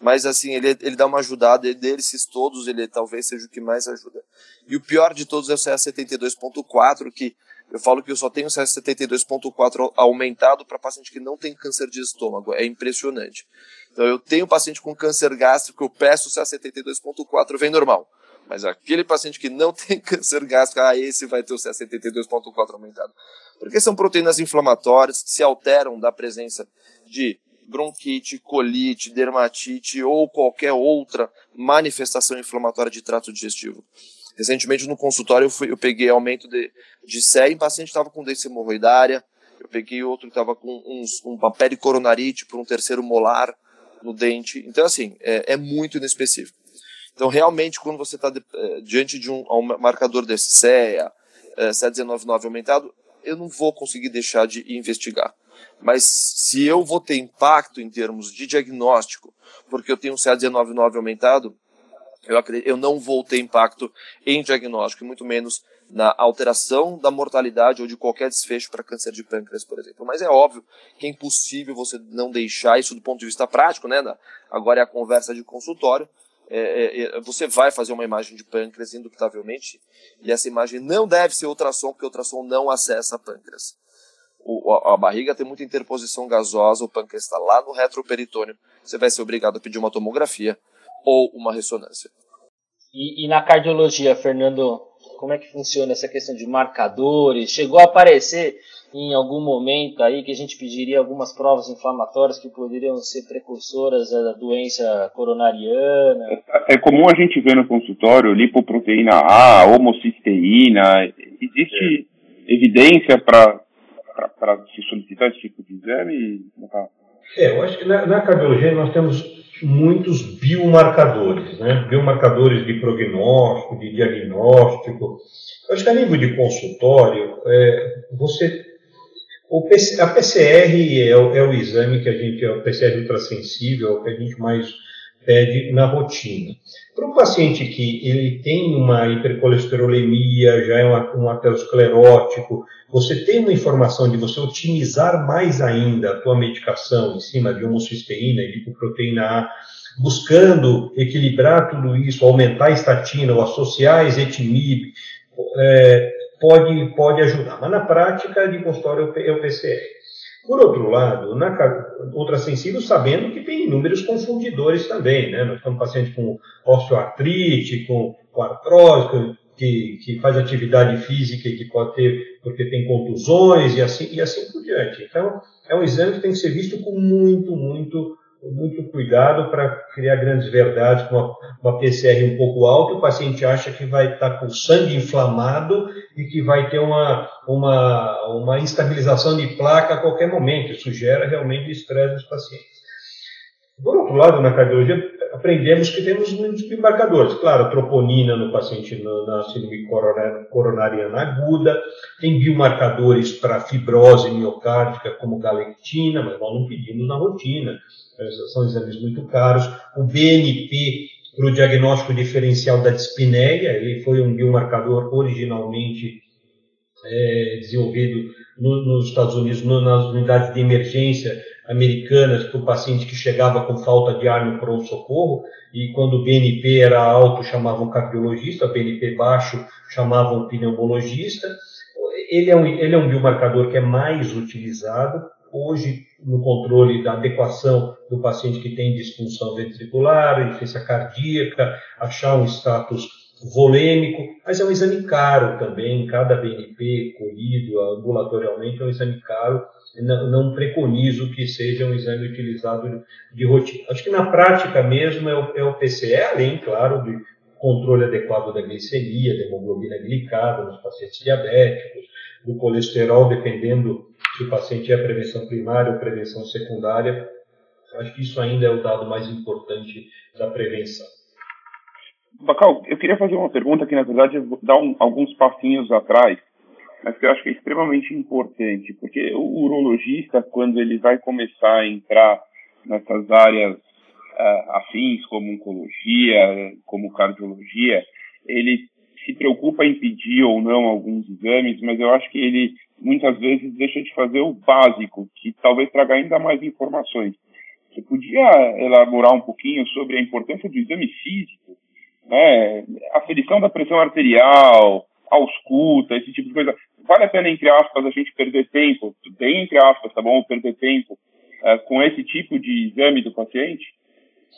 mas assim, ele, ele dá uma ajudada, desses todos, ele talvez seja o que mais ajuda. E o pior de todos é o CS72.4, que eu falo que eu só tenho o CS72.4 aumentado para paciente que não tem câncer de estômago, é impressionante. Então eu tenho paciente com câncer gástrico, eu peço o CS72.4, vem normal. Mas aquele paciente que não tem câncer gástrico, ah, esse vai ter o CS72.4 aumentado. Porque são proteínas inflamatórias que se alteram da presença de bronquite, colite, dermatite ou qualquer outra manifestação inflamatória de trato digestivo. Recentemente no consultório eu, fui, eu peguei aumento de, de sé em paciente que estava com doença hemorroidária, eu peguei outro que estava com uns, uma pericoronarite por um terceiro molar, no dente. Então, assim, é, é muito inespecífico. Então, realmente, quando você está é, diante de um, um, marcador desse CEA, é, CEA199 aumentado, eu não vou conseguir deixar de investigar. Mas se eu vou ter impacto em termos de diagnóstico, porque eu tenho um CA199 aumentado, eu, acredito, eu não vou ter impacto em diagnóstico, e muito menos na alteração da mortalidade ou de qualquer desfecho para câncer de pâncreas, por exemplo. Mas é óbvio que é impossível você não deixar isso do ponto de vista prático, né? Agora é a conversa de consultório. É, é, é, você vai fazer uma imagem de pâncreas, indubitavelmente, e essa imagem não deve ser ultrassom, porque ultrassom não acessa pâncreas. O, a, a, barriga tem muita interposição gasosa, o pâncreas está lá no retroperitônio, você vai ser obrigado a pedir uma tomografia ou uma ressonância. E, e na cardiologia, Fernando, como é que funciona essa questão de marcadores? Chegou a aparecer em algum momento aí que a gente pediria algumas provas inflamatórias que poderiam ser precursoras da doença coronariana? É, é comum a gente ver no consultório lipoproteína A, homocisteína. Existe é. evidência para se solicitar esse tipo de exame? É, eu acho que na, na cardiologia nós temos muitos biomarcadores, né? biomarcadores de prognóstico, de diagnóstico. Eu acho que a nível de consultório, é, você, o PC, a PCR é o, é o, exame que a gente, é o PCR ultrassensível, é o que a gente mais pede na rotina. Para o paciente que ele tem uma hipercolesterolemia, já é um, um aterosclerótico, você tem uma informação de você otimizar mais ainda a tua medicação em cima de homocisteína e lipoproteína A, buscando equilibrar tudo isso, aumentar a estatina ou associar a ezetimibe, é, pode, pode ajudar. Mas na prática, de consultório é o PCR. Por outro lado, na ultrassensível, sabendo que tem inúmeros confundidores também, né? Nós temos pacientes com osteoartrite, com, com artrose, que, que faz atividade física e que pode ter, porque tem contusões e assim, e assim por diante. Então, é um exame que tem que ser visto com muito, muito, muito cuidado para criar grandes verdades com uma, uma, PCR um pouco alta. O paciente acha que vai estar com sangue inflamado e que vai ter uma, uma, uma instabilização de placa a qualquer momento. Isso gera realmente estresse nos pacientes. Por outro lado, na cardiologia, aprendemos que temos muitos biomarcadores. Claro, troponina no paciente na síndrome coronariana aguda, tem biomarcadores para fibrose miocárdica, como galectina, mas nós não pedimos na rotina, são exames muito caros. O BNP, para o diagnóstico diferencial da dispneia, ele foi um biomarcador originalmente é, desenvolvido no, nos Estados Unidos, no, nas unidades de emergência americanas para o paciente que chegava com falta de ar no pronto-socorro, e quando o BNP era alto chamavam cardiologista, BNP baixo chamavam pneumologista. Ele é, um, ele é um biomarcador que é mais utilizado hoje no controle da adequação do paciente que tem disfunção ventricular, insuficiência cardíaca, achar um status volêmico, mas é um exame caro também, cada BNP colhido ambulatorialmente é um exame caro, não, não preconizo que seja um exame utilizado de rotina. Acho que na prática mesmo é o, é o PCE, além, claro, do controle adequado da glicemia, da hemoglobina glicada nos pacientes diabéticos, do colesterol, dependendo se o paciente é prevenção primária ou prevenção secundária. Acho que isso ainda é o dado mais importante da prevenção. Bacal, eu queria fazer uma pergunta que, na verdade, dar um, alguns passinhos atrás, mas que eu acho que é extremamente importante, porque o urologista, quando ele vai começar a entrar nessas áreas uh, afins, como oncologia, como cardiologia, ele se preocupa em pedir ou não alguns exames, mas eu acho que ele muitas vezes deixa de fazer o básico, que talvez traga ainda mais informações. Você podia elaborar um pouquinho sobre a importância do exame físico né, aferição da pressão arterial, ausculta, esse tipo de coisa. Vale a pena, entre aspas, a gente perder tempo, bem entre aspas, tá bom? Perder tempo uh, com esse tipo de exame do paciente?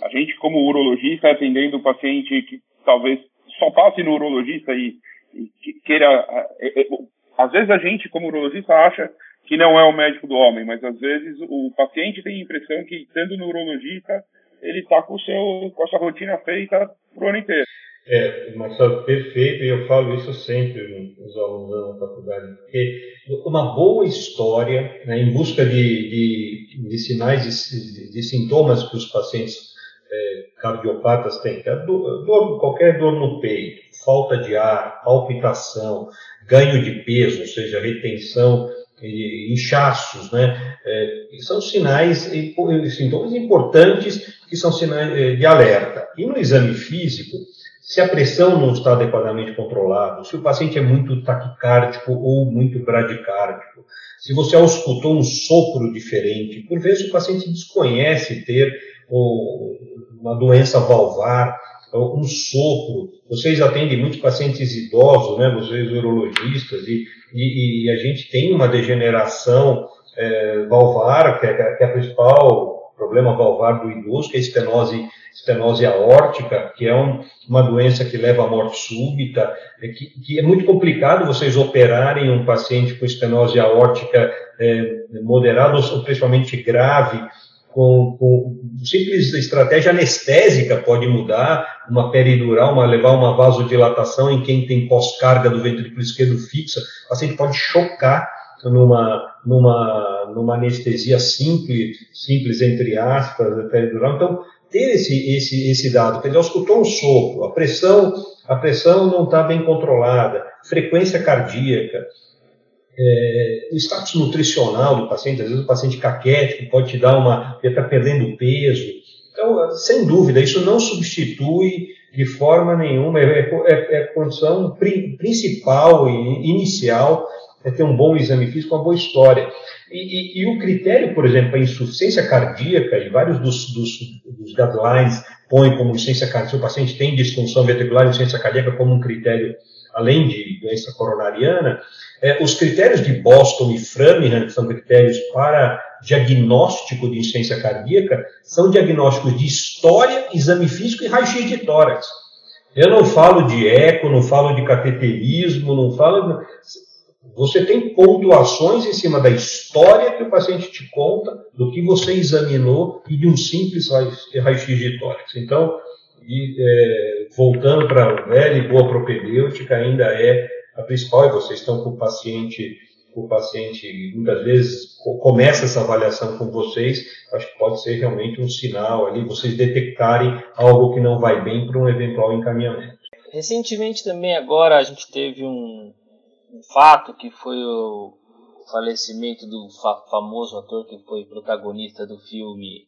A gente, como urologista, atendendo o paciente que talvez só passe no urologista e, e queira. Uh, às vezes a gente, como urologista, acha que não é o médico do homem, mas às vezes o paciente tem a impressão que, estando no urologista, ele está com, com a sua rotina feita pro ano inteiro. É, Marcelo, perfeito, e eu falo isso sempre nos alunos da faculdade, porque uma boa história, né, em busca de, de, de sinais, de, de, sintomas que os pacientes é, cardiopatas têm, é dor, qualquer dor no peito, falta de ar, palpitação, ganho de peso, ou seja, retenção, inchaços, né, é, são sinais e sintomas importantes que são sinais é, de alerta. E no exame físico, se a pressão não está adequadamente controlada, se o paciente é muito taquicárdico ou muito bradicárdico, se você auscultou um sopro diferente, por vezes o paciente desconhece ter uma doença valvar, um sopro. Vocês atendem muitos pacientes idosos, né? Vocês urologistas e, e, e a gente tem uma degeneração é, valvar, que é, que é a principal problema valvar do idoso, que é a estenose estenose aórtica, que é um, uma doença que leva à morte súbita, é que, que, é muito complicado vocês operarem um paciente com estenose aórtica é, moderada ou principalmente grave, com, com simples estratégia anestésica pode mudar, uma peridural, uma, levar uma vasodilatação em quem tem pós-carga do ventrículo esquerdo fixa, o paciente pode chocar numa, numa, numa anestesia simples, simples entre aspas, peridural. Então, ter esse, esse, esse dado, quer dizer, escutou um sopro, a pressão, a pressão não está bem controlada, frequência cardíaca, é, o status nutricional do paciente, às vezes o paciente caquético pode te dar uma, ele está perdendo peso. Então, sem dúvida, isso não substitui de forma nenhuma, é, é, é condição pri, principal e inicial é ter um bom exame físico, uma boa história. E, e, e o critério, por exemplo, a insuficiência cardíaca, e vários dos, dos, dos guidelines põem como insuficiência cardíaca, se o paciente tem disfunção ventricular, insuficiência cardíaca como um critério, além de doença coronariana, é, os critérios de Boston e Framingham, que são critérios para diagnóstico de insuficiência cardíaca, são diagnósticos de história, exame físico e raio-x de tórax. Eu não falo de eco, não falo de cateterismo, não falo. Você tem pontuações em cima da história que o paciente te conta, do que você examinou e de um simples raio-x de tórax. Então, e, é, voltando para a velha e boa propedêutica, ainda é a principal, e vocês estão com o paciente, o paciente muitas vezes começa essa avaliação com vocês, acho que pode ser realmente um sinal ali, vocês detectarem algo que não vai bem para um eventual encaminhamento. Recentemente também agora a gente teve um, um fato que foi o falecimento do fa famoso ator que foi protagonista do filme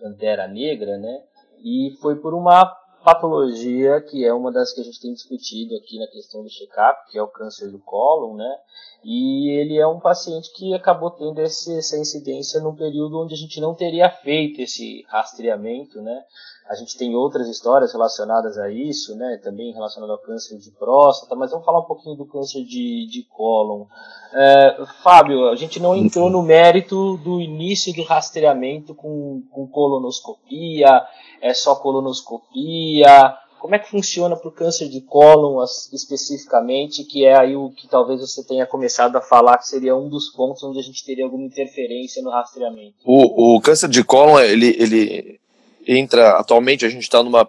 Pantera Negra, né? E foi por uma patologia que é uma das que a gente tem discutido aqui na questão do check-up, que é o câncer do cólon, né? E ele é um paciente que acabou tendo esse, essa incidência num período onde a gente não teria feito esse rastreamento, né? A gente tem outras histórias relacionadas a isso, né? Também relacionado ao câncer de próstata, mas vamos falar um pouquinho do câncer de, de cólon. É, Fábio, a gente não entrou no mérito do início do rastreamento com, com colonoscopia, é só colonoscopia, como é que funciona para o câncer de cólon especificamente, que é aí o que talvez você tenha começado a falar que seria um dos pontos onde a gente teria alguma interferência no rastreamento? O, o câncer de cólon, ele, ele entra, atualmente a gente está numa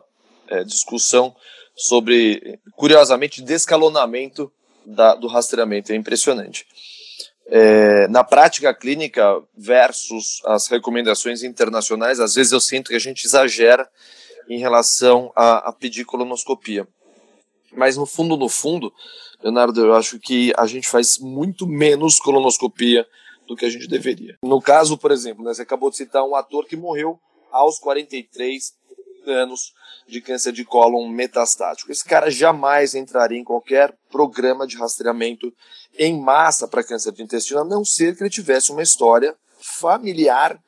é, discussão sobre, curiosamente, descalonamento da, do rastreamento, é impressionante. É, na prática clínica versus as recomendações internacionais, às vezes eu sinto que a gente exagera em relação a, a pedir colonoscopia. Mas no fundo, no fundo, Leonardo, eu acho que a gente faz muito menos colonoscopia do que a gente deveria. No caso, por exemplo, né, você acabou de citar um ator que morreu aos 43 anos de câncer de cólon metastático. Esse cara jamais entraria em qualquer programa de rastreamento em massa para câncer de intestino, a não ser que ele tivesse uma história familiar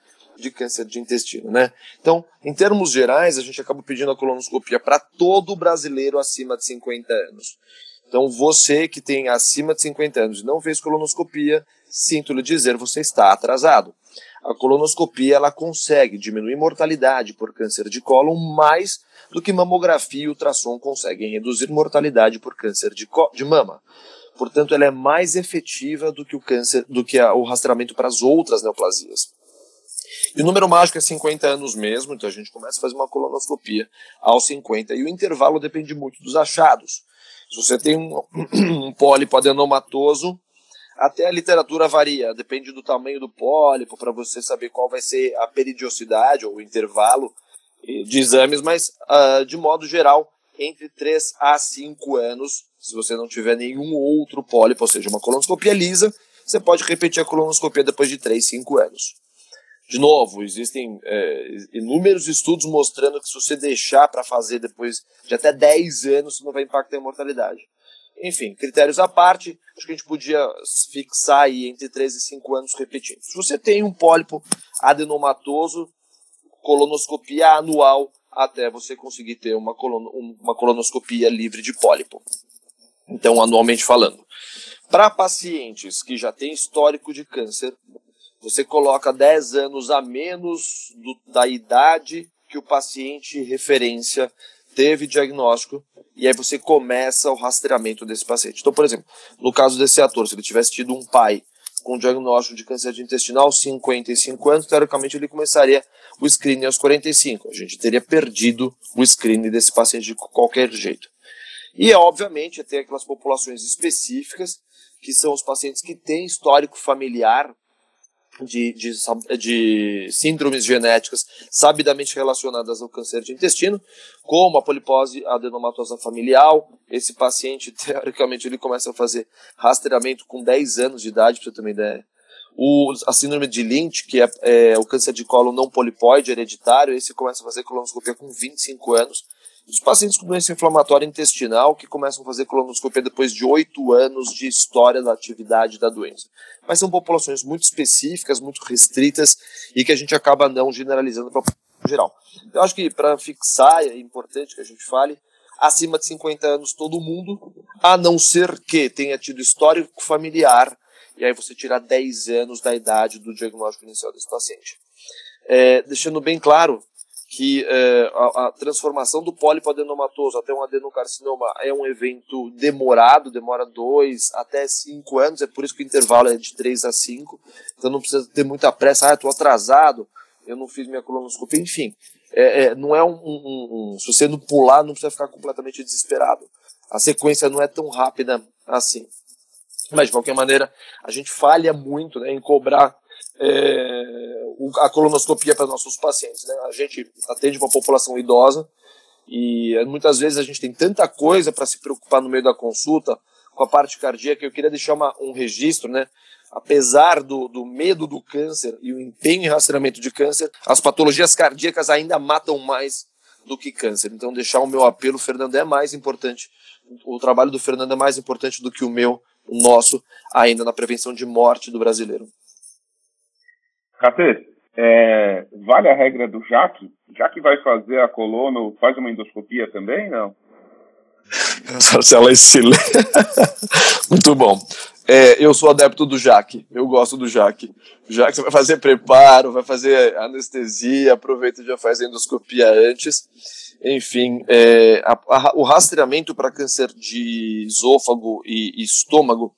de câncer de intestino, né? Então, em termos gerais, a gente acaba pedindo a colonoscopia para todo brasileiro acima de 50 anos. Então, você que tem acima de 50 anos e não fez colonoscopia, sinto lhe dizer, você está atrasado. A colonoscopia ela consegue diminuir mortalidade por câncer de cólon mais do que mamografia e ultrassom conseguem reduzir mortalidade por câncer de, de mama. Portanto, ela é mais efetiva do que o câncer, do que a, o rastreamento para as outras neoplasias. E o número mágico é 50 anos mesmo, então a gente começa a fazer uma colonoscopia aos 50. E o intervalo depende muito dos achados. Se você tem um, um pólipo adenomatoso, até a literatura varia, depende do tamanho do pólipo, para você saber qual vai ser a peridiosidade ou o intervalo de exames, mas uh, de modo geral, entre 3 a 5 anos, se você não tiver nenhum outro pólipo, ou seja, uma colonoscopia lisa, você pode repetir a colonoscopia depois de 3, 5 anos. De novo, existem é, inúmeros estudos mostrando que se você deixar para fazer depois de até 10 anos, você não vai impactar a mortalidade. Enfim, critérios à parte, acho que a gente podia fixar aí entre 3 e 5 anos repetindo. Se você tem um pólipo adenomatoso, colonoscopia anual até você conseguir ter uma, colono, uma colonoscopia livre de pólipo. Então, anualmente falando. Para pacientes que já têm histórico de câncer, você coloca 10 anos a menos do, da idade que o paciente referência teve diagnóstico e aí você começa o rastreamento desse paciente. Então, por exemplo, no caso desse ator, se ele tivesse tido um pai com diagnóstico de câncer de intestinal aos 55 anos, teoricamente ele começaria o screening aos 45. A gente teria perdido o screening desse paciente de qualquer jeito. E, obviamente, tem aquelas populações específicas, que são os pacientes que têm histórico familiar de, de, de, síndromes genéticas sabidamente relacionadas ao câncer de intestino, como a polipose adenomatosa familiar. Esse paciente, teoricamente, ele começa a fazer rastreamento com 10 anos de idade, para você ter uma ideia. O, a síndrome de Lynch, que é, é, o câncer de colo não polipoide hereditário, esse começa a fazer colonoscopia com 25 anos. Os pacientes com doença inflamatória intestinal que começam a fazer colonoscopia depois de oito anos de história da atividade da doença. Mas são populações muito específicas, muito restritas e que a gente acaba não generalizando para o geral. Eu acho que para fixar, é importante que a gente fale, acima de 50 anos todo mundo, a não ser que tenha tido histórico familiar, e aí você tirar 10 anos da idade do diagnóstico inicial desse paciente. É, deixando bem claro que é, a, a, transformação do pólipo adenomatoso até um adenocarcinoma é um evento demorado, demora dois até cinco anos, é por isso que o intervalo é de três a cinco, então não precisa ter muita pressa, ah, estou atrasado, eu não fiz minha colonoscopia, enfim, é, é, não é um, um, um, se você não pular, não precisa ficar completamente desesperado, a sequência não é tão rápida assim. Mas, de qualquer maneira, a gente falha muito né, em cobrar é, a colonoscopia para nossos pacientes. Né? A gente atende uma população idosa e muitas vezes a gente tem tanta coisa para se preocupar no meio da consulta com a parte cardíaca. Eu queria deixar uma, um registro, né? Apesar do, do medo do câncer e o empenho em rastreamento de câncer, as patologias cardíacas ainda matam mais do que câncer. Então, deixar o meu apelo, Fernando, é mais importante. O trabalho do Fernando é mais importante do que o meu, o nosso, ainda na prevenção de morte do brasileiro. Catê, é, vale a regra do Jaque? Já que vai fazer a colono, faz uma endoscopia também, não? Marcela, excelente. Muito bom. É, eu sou adepto do Jaque, eu gosto do Jaque. Já que você vai fazer preparo, vai fazer anestesia, aproveita e já faz endoscopia antes. Enfim, é, a, a, o rastreamento para câncer de esôfago e, e estômago,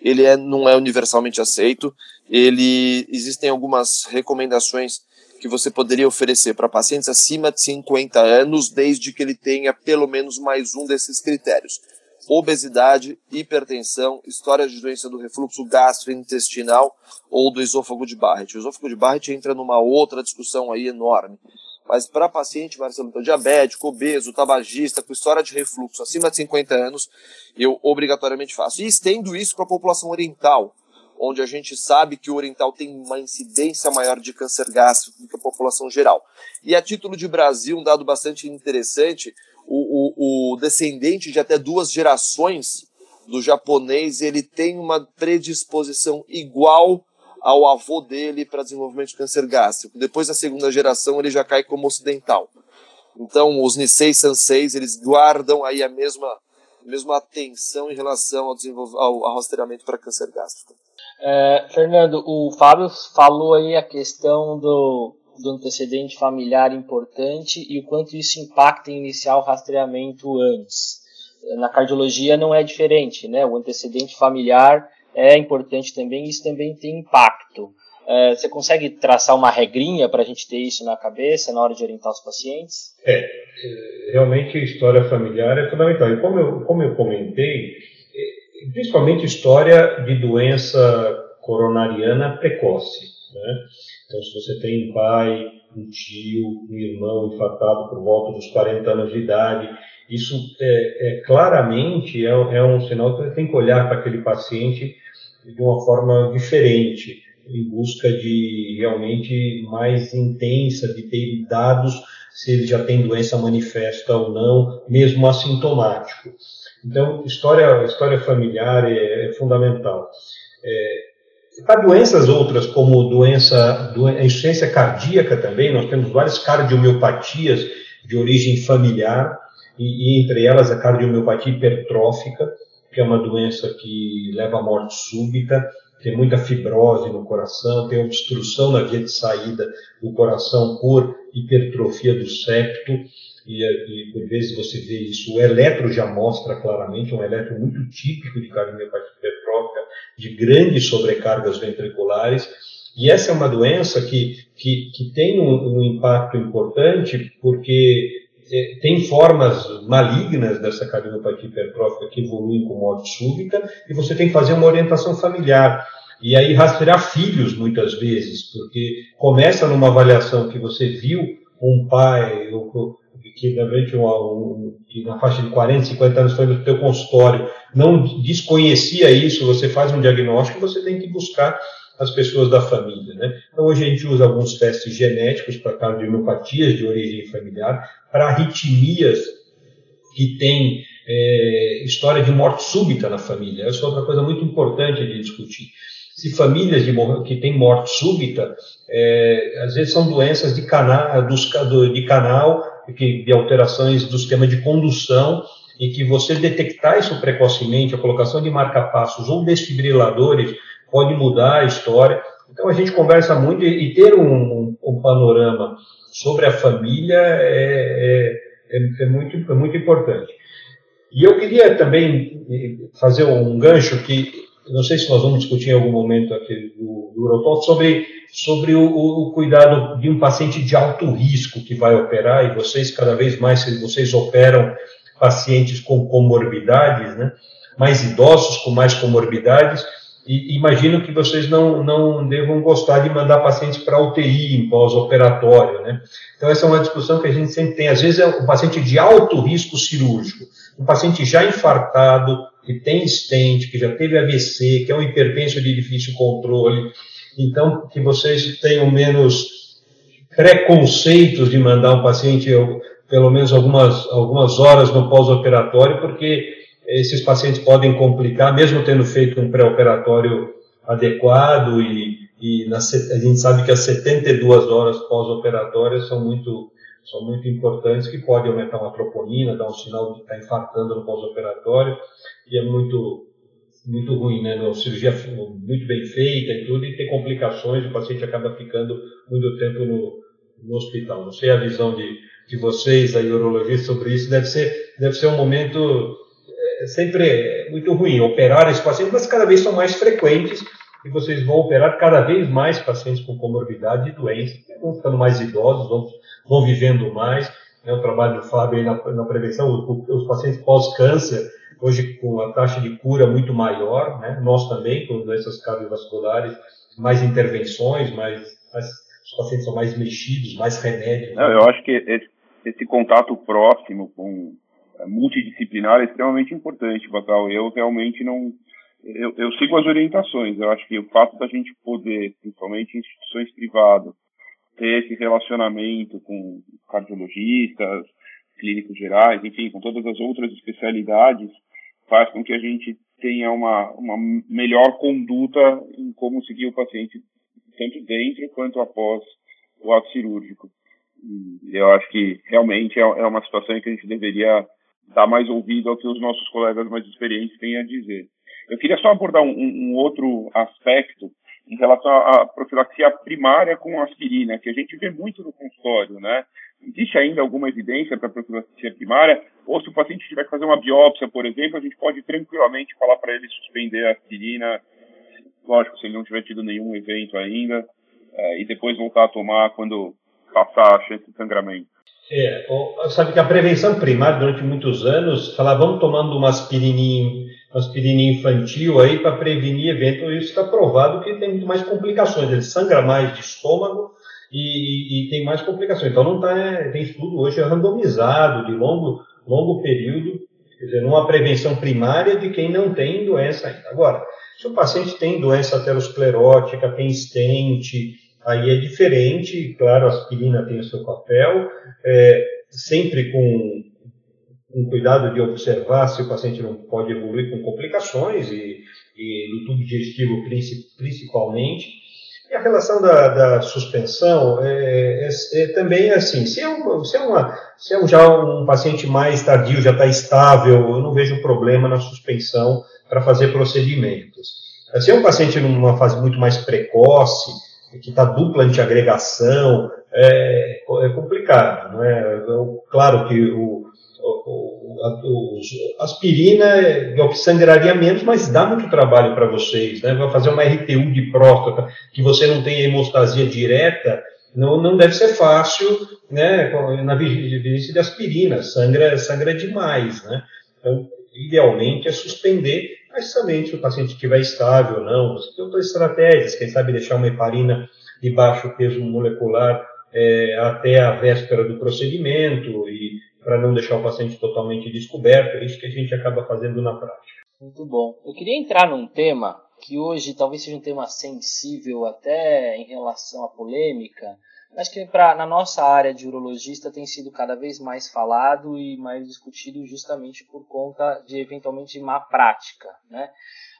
ele é, não é universalmente aceito ele existem algumas recomendações que você poderia oferecer para pacientes acima de 50 anos, desde que ele tenha pelo menos mais um desses critérios: obesidade, hipertensão, história de doença do refluxo gastrointestinal ou do esôfago de Barrett. O esôfago de Barrett entra numa outra discussão aí enorme. Mas para paciente, Marcelo, então, diabético, obeso, tabagista, com história de refluxo acima de 50 anos, eu obrigatoriamente faço. E estendo isso para a população oriental onde a gente sabe que o oriental tem uma incidência maior de câncer gástrico do que a população geral. E a título de Brasil, um dado bastante interessante, o, o, o descendente de até duas gerações do japonês, ele tem uma predisposição igual ao avô dele para desenvolvimento de câncer gástrico. Depois da segunda geração, ele já cai como ocidental. Então, os Nisei Sanseis, eles guardam aí a mesma, a mesma atenção em relação ao, ao, ao rastreamento para câncer gástrico. É, Fernando, o Fábio falou aí a questão do, do antecedente familiar importante e o quanto isso impacta em iniciar o rastreamento antes. Na cardiologia não é diferente, né? O antecedente familiar é importante também e isso também tem impacto. É, você consegue traçar uma regrinha para a gente ter isso na cabeça na hora de orientar os pacientes? É, realmente a história familiar é fundamental. E como eu, como eu comentei, é, principalmente história de doença coronariana precoce. Né? Então, se você tem um pai, um tio, um irmão infartado por volta dos 40 anos de idade, isso é, é claramente é, é um sinal que você tem que olhar para aquele paciente de uma forma diferente em busca de realmente mais intensa, de ter dados se ele já tem doença manifesta ou não, mesmo assintomático. Então, história, história familiar é, é fundamental. É, para doenças outras, como doença, doença, insuficiência cardíaca também, nós temos várias cardiomiopatias de origem familiar, e, e entre elas a cardiomiopatia hipertrófica, que é uma doença que leva à morte súbita, tem muita fibrose no coração, tem obstrução na via de saída do coração por hipertrofia do septo, e, e por vezes você vê isso. O eletro já mostra claramente, um eletro muito típico de cardiomiopatia de grandes sobrecargas ventriculares, e essa é uma doença que, que, que tem um, um impacto importante porque é, tem formas malignas dessa cardiomiopatia hipertrófica que evoluem com morte súbita e você tem que fazer uma orientação familiar. E aí rastrear filhos muitas vezes, porque começa numa avaliação que você viu um pai que um, na faixa de 40, 50 anos foi no teu consultório, não desconhecia isso, você faz um diagnóstico, você tem que buscar as pessoas da família. Né? Então, hoje a gente usa alguns testes genéticos para cardiomiopatias de origem familiar, para arritmias que têm é, história de morte súbita na família. Essa é outra coisa muito importante de discutir. Se famílias de, que têm morte súbita, é, às vezes são doenças de, cana, dos, de canal, de alterações do sistema de condução, e que você detectar isso precocemente, a colocação de marca-passos ou desfibriladores, pode mudar a história. Então a gente conversa muito e, ter um, um, panorama sobre a família é, é, é, é, muito, é muito importante. E eu queria também eh, fazer um gancho que, não sei se nós vamos discutir em algum momento aqui do, do sobre, sobre o, o, cuidado de um paciente de alto risco que vai operar, e vocês, cada vez mais, vocês operam pacientes com comorbidades, né? mais idosos com mais comorbidades, e imagino que vocês não, não devam gostar de mandar pacientes para UTI em pós-operatório, né? Então, essa é uma discussão que a gente sempre tem. Às vezes, é um paciente de alto risco cirúrgico, um paciente já infartado, que tem stent, que já teve AVC, que é um hipertenso de difícil controle. Então, que vocês tenham menos preconceitos de mandar um paciente, pelo menos algumas, algumas horas no pós-operatório, porque esses pacientes podem complicar, mesmo tendo feito um pré-operatório adequado e, e na, a gente sabe que as 72 horas pós-operatórias são muito, são muito importantes, que pode aumentar uma troponina, dar um sinal de estar tá infartando no pós-operatório, e é muito, muito ruim, né? Uma cirurgia muito bem feita e tudo, e ter complicações, o paciente acaba ficando muito tempo no, no hospital. Não sei a visão de, de vocês, aí, urologistas, sobre isso, deve ser, deve ser um momento é sempre muito ruim operar esses pacientes, mas cada vez são mais frequentes e vocês vão operar cada vez mais pacientes com comorbidade e doenças, vão ficando mais idosos, vão, vão vivendo mais. Né, o trabalho do Fábio na, na prevenção, os, os pacientes pós-câncer, hoje com a taxa de cura muito maior, né, nós também, com doenças cardiovasculares, mais intervenções, mais, mais, os pacientes são mais mexidos, mais remédios. Não, eu acho que esse, esse contato próximo com multidisciplinar é extremamente importante, Batal. Eu realmente não. Eu, eu, sigo as orientações. Eu acho que o fato da gente poder, principalmente instituições privadas, ter esse relacionamento com cardiologistas, clínicos gerais, enfim, com todas as outras especialidades, faz com que a gente tenha uma, uma melhor conduta em como seguir o paciente, tanto dentro quanto após o ato cirúrgico. Eu acho que realmente é, é uma situação em que a gente deveria dar mais ouvido ao que os nossos colegas mais experientes têm a dizer. Eu queria só abordar um, um outro aspecto em relação à profilaxia primária com aspirina, que a gente vê muito no consultório, né? Existe ainda alguma evidência para profilaxia primária? Ou se o paciente tiver que fazer uma biópsia, por exemplo, a gente pode tranquilamente falar para ele suspender a aspirina, lógico, se ele não tiver tido nenhum evento ainda. é, e depois voltar a tomar quando passar a chance de sangramento. É, sabe que a prevenção primária durante muitos anos falava vamos tomando uma aspirininha, uma aspirininha infantil aí para prevenir eventos. Isso está provado que tem muito mais complicações. Ele sangra mais de estômago e, e tem mais complicações. Então não tá, tem estudo hoje randomizado de longo, longo período, quer dizer, numa prevenção primária de quem não tem doença ainda. Agora, se o paciente tem doença aterosclerótica, tem estente, aí é diferente, claro, a aspirina tem o seu papel, é, sempre com, com cuidado de observar se o paciente não pode evoluir com complicações, e, e no tubo digestivo principalmente. E a relação da, da suspensão é, é, é, também assim, se é, um, se é, uma, se é um, já um paciente mais tardio, já está estável, eu não vejo problema na suspensão para fazer procedimentos. Se é um paciente numa fase muito mais precoce, que está dupla antiagregação, é, é complicado. Não é? Claro que o, a, o aspirina sangraria menos, mas dá muito trabalho para vocês. Né? Vai fazer uma RTU de próstata que você não tem hemostasia direta, não, não deve ser fácil né, na vigilância de aspirina, sangra, sangra demais. Né? Então, idealmente é suspender mas também se o paciente estiver estável ou não, você tem outras estratégias, quem sabe deixar uma heparina de baixo peso molecular é, até a véspera do procedimento e para não deixar o paciente totalmente descoberto, é isso que a gente acaba fazendo na prática. Muito bom. Eu queria entrar num tema que hoje talvez seja um tema sensível até em relação à polêmica, mas que pra, na nossa área de urologista tem sido cada vez mais falado e mais discutido justamente por conta de eventualmente má prática, né?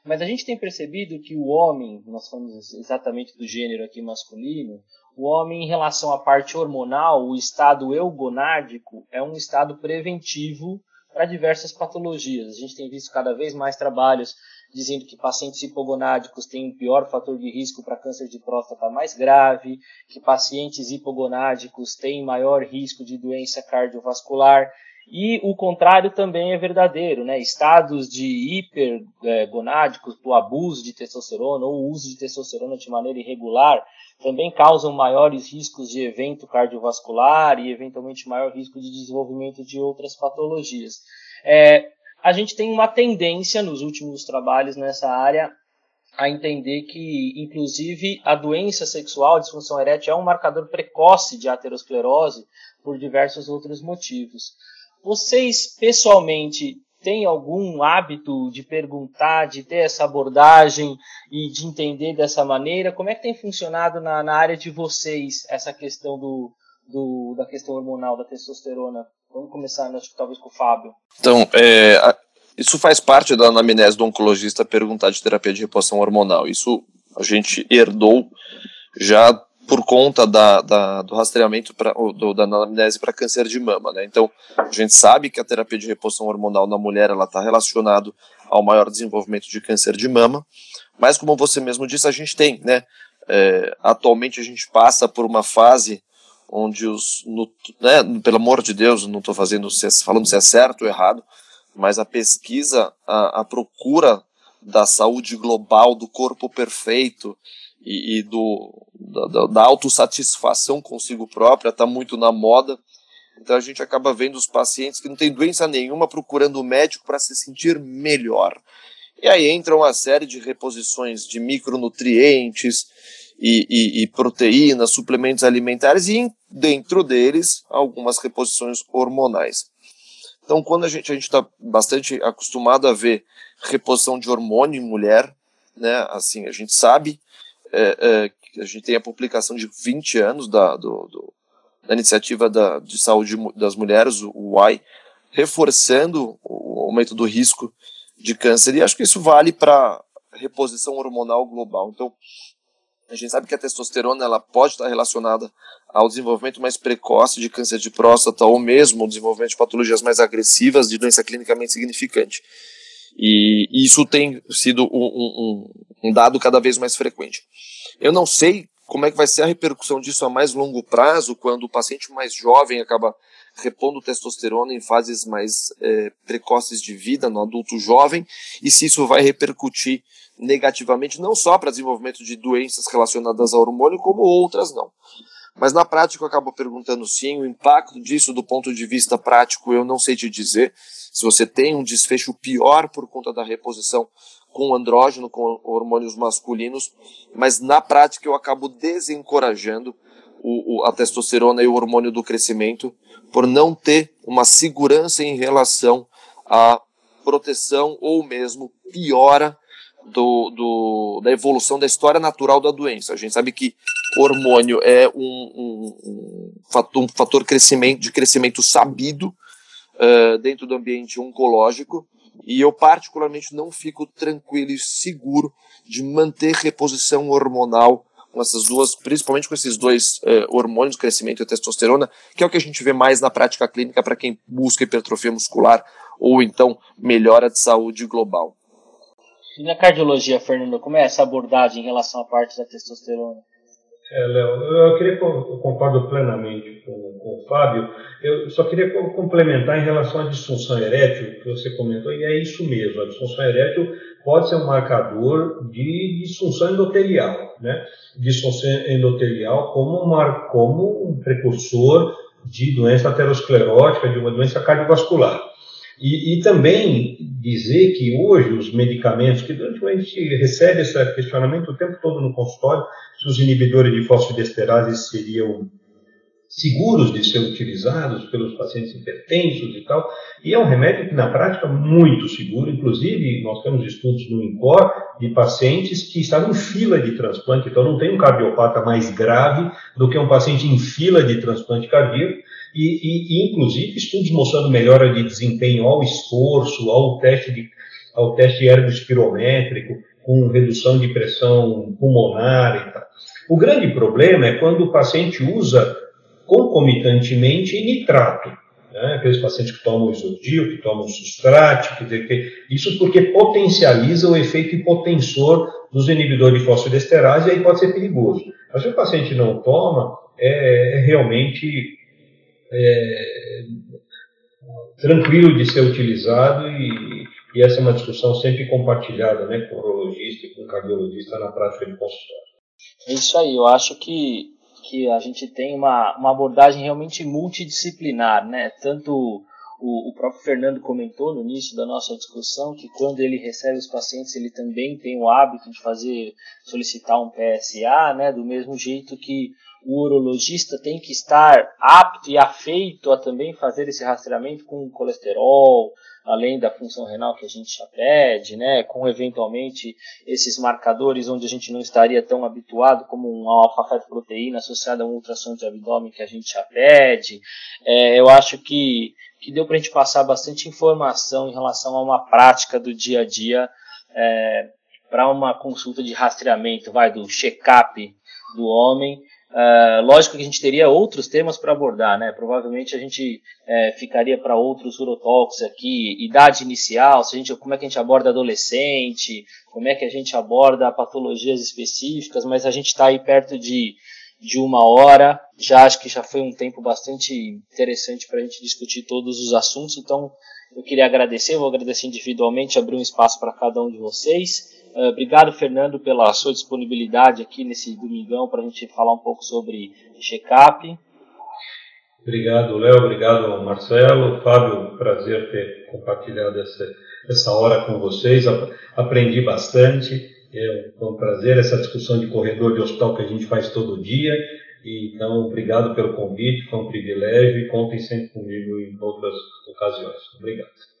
Mas a gente tem percebido que o homem, nós falamos exatamente do gênero aqui masculino, o homem em relação à parte hormonal, o estado eugonádico é um estado preventivo para diversas patologias. A gente tem visto cada vez mais trabalhos dizendo que pacientes hipogonádicos têm um pior fator de risco para câncer de próstata mais grave, que pacientes hipogonádicos têm maior risco de doença cardiovascular. E o contrário também é verdadeiro, né? Estados de hipergonádicos, o abuso de testosterona ou uso de testosterona de maneira irregular, também causam maiores riscos de evento cardiovascular e, eventualmente, maior risco de desenvolvimento de outras patologias. É, a gente tem uma tendência nos últimos trabalhos nessa área a entender que, inclusive, a doença sexual, a disfunção erétil, é um marcador precoce de aterosclerose por diversos outros motivos. Vocês, pessoalmente, têm algum hábito de perguntar, de ter essa abordagem e de entender dessa maneira? Como é que tem funcionado na, na área de vocês essa questão do, do, da questão hormonal, da testosterona? Vamos começar, acho que talvez com o Fábio. Então, é, isso faz parte da anamnese do oncologista perguntar de terapia de reposição hormonal. Isso a gente herdou já por conta da, da do rastreamento pra, do, da anamnese para câncer de mama. Né? Então, a gente sabe que a terapia de reposição hormonal na mulher está relacionado ao maior desenvolvimento de câncer de mama, mas como você mesmo disse, a gente tem, né? É, atualmente a gente passa por uma fase onde os, no, né, pelo amor de Deus, não estou fazendo falando se é certo ou errado, mas a pesquisa, a, a procura da saúde global, do corpo perfeito e, e do, da, da autossatisfação consigo própria está muito na moda. Então a gente acaba vendo os pacientes que não têm doença nenhuma procurando o médico para se sentir melhor. E aí entra uma série de reposições de micronutrientes, e, e, e proteínas, suplementos alimentares e dentro deles algumas reposições hormonais. Então, quando a gente a está bastante acostumado a ver reposição de hormônio em mulher, né, assim, a gente sabe, é, é, a gente tem a publicação de 20 anos da, do, do, da iniciativa da, de saúde das mulheres, o UAI, reforçando o aumento do risco de câncer, e acho que isso vale para reposição hormonal global. Então, a gente sabe que a testosterona ela pode estar relacionada ao desenvolvimento mais precoce de câncer de próstata ou mesmo o desenvolvimento de patologias mais agressivas de doença clinicamente significante. E isso tem sido um, um, um dado cada vez mais frequente. Eu não sei como é que vai ser a repercussão disso a mais longo prazo, quando o paciente mais jovem acaba repondo testosterona em fases mais é, precoces de vida, no adulto jovem, e se isso vai repercutir negativamente não só para desenvolvimento de doenças relacionadas ao hormônio, como outras não. Mas na prática eu acabo perguntando sim, o impacto disso do ponto de vista prático eu não sei te dizer. Se você tem um desfecho pior por conta da reposição com andrógeno, com hormônios masculinos, mas na prática eu acabo desencorajando o, o, a testosterona e o hormônio do crescimento por não ter uma segurança em relação à proteção ou mesmo piora do, do, da evolução da história natural da doença. A gente sabe que hormônio é um, um, um fator, um fator crescimento, de crescimento sabido uh, dentro do ambiente oncológico, e eu particularmente não fico tranquilo e seguro de manter reposição hormonal com essas duas, principalmente com esses dois uh, hormônios, crescimento e testosterona, que é o que a gente vê mais na prática clínica para quem busca hipertrofia muscular ou então melhora de saúde global. E na cardiologia, Fernando, como é essa abordagem em relação à parte da testosterona? É, Léo, eu queria, eu concordo plenamente com, com, o Fábio, eu só queria complementar em relação à disfunção erétil, que você comentou, e é isso mesmo, a disfunção erétil pode ser um marcador de disfunção endotelial, né? Disfunção endotelial como, uma, como um precursor de doença aterosclerótica, de uma doença cardiovascular. E, e, também dizer que hoje os medicamentos, que durante a gente recebe esse questionamento o tempo todo no consultório, se os inibidores de fosfodiesterase seriam seguros de ser utilizados pelos pacientes hipertensos e tal, e é um remédio que na prática é muito seguro, inclusive nós temos estudos no INCOR de pacientes que estavam em fila de transplante, então não tem um cardiopata mais grave do que um paciente em fila de transplante cardíaco, e, e, inclusive estudos mostrando melhora de desempenho ao esforço, ao teste de ao teste ergospirométrico, com redução de pressão pulmonar e tal. O grande problema é quando o paciente usa concomitantemente nitrato. Né? Aqueles pacientes que tomam isodil, que tomam sustrate, que, que, isso porque potencializa o efeito hipotensor dos inibidores de fosfodiesterase e aí pode ser perigoso. Mas se o paciente não toma, é, é realmente é, tranquilo de ser utilizado e, e, essa é uma discussão sempre compartilhada né, com o urologista e com o cardiologista na prática de consultório. É isso aí, eu acho que, que a gente tem uma, uma abordagem realmente multidisciplinar, né? Tanto o, o, próprio Fernando comentou no início da nossa discussão que quando ele recebe os pacientes ele também tem o hábito de fazer solicitar um PSA, né? Do mesmo jeito que o urologista tem que estar apto e afeito a também fazer esse rastreamento com colesterol, além da função renal que a gente já pede, né, com eventualmente esses marcadores onde a gente não estaria tão habituado, como um alfa-fetoproteína associada a um ultrassom de abdômen que a gente já pede. É, eu acho que, que deu para a gente passar bastante informação em relação a uma prática do dia a dia é, para uma consulta de rastreamento, vai do check-up do homem Uh, lógico que a gente teria outros temas para abordar, né? Provavelmente a gente é, ficaria para outros urotóxicos aqui, idade inicial, se a gente, como é que a gente aborda adolescente, como é que a gente aborda patologias específicas, mas a gente está aí perto de, de uma hora, já acho que já foi um tempo bastante interessante para a gente discutir todos os assuntos, então eu queria agradecer, vou agradecer individualmente, abrir um espaço para cada um de vocês. Uh, obrigado, Fernando, pela sua disponibilidade aqui nesse domingão para a gente falar um pouco sobre check-up. Obrigado, Léo. Obrigado, Marcelo. Fábio, prazer ter compartilhado essa, essa hora com vocês. Aprendi bastante. É um prazer essa discussão de corredor de hospital que a gente faz todo dia. Então, obrigado pelo convite, foi um privilégio e contem sempre comigo em outras ocasiões. Obrigado.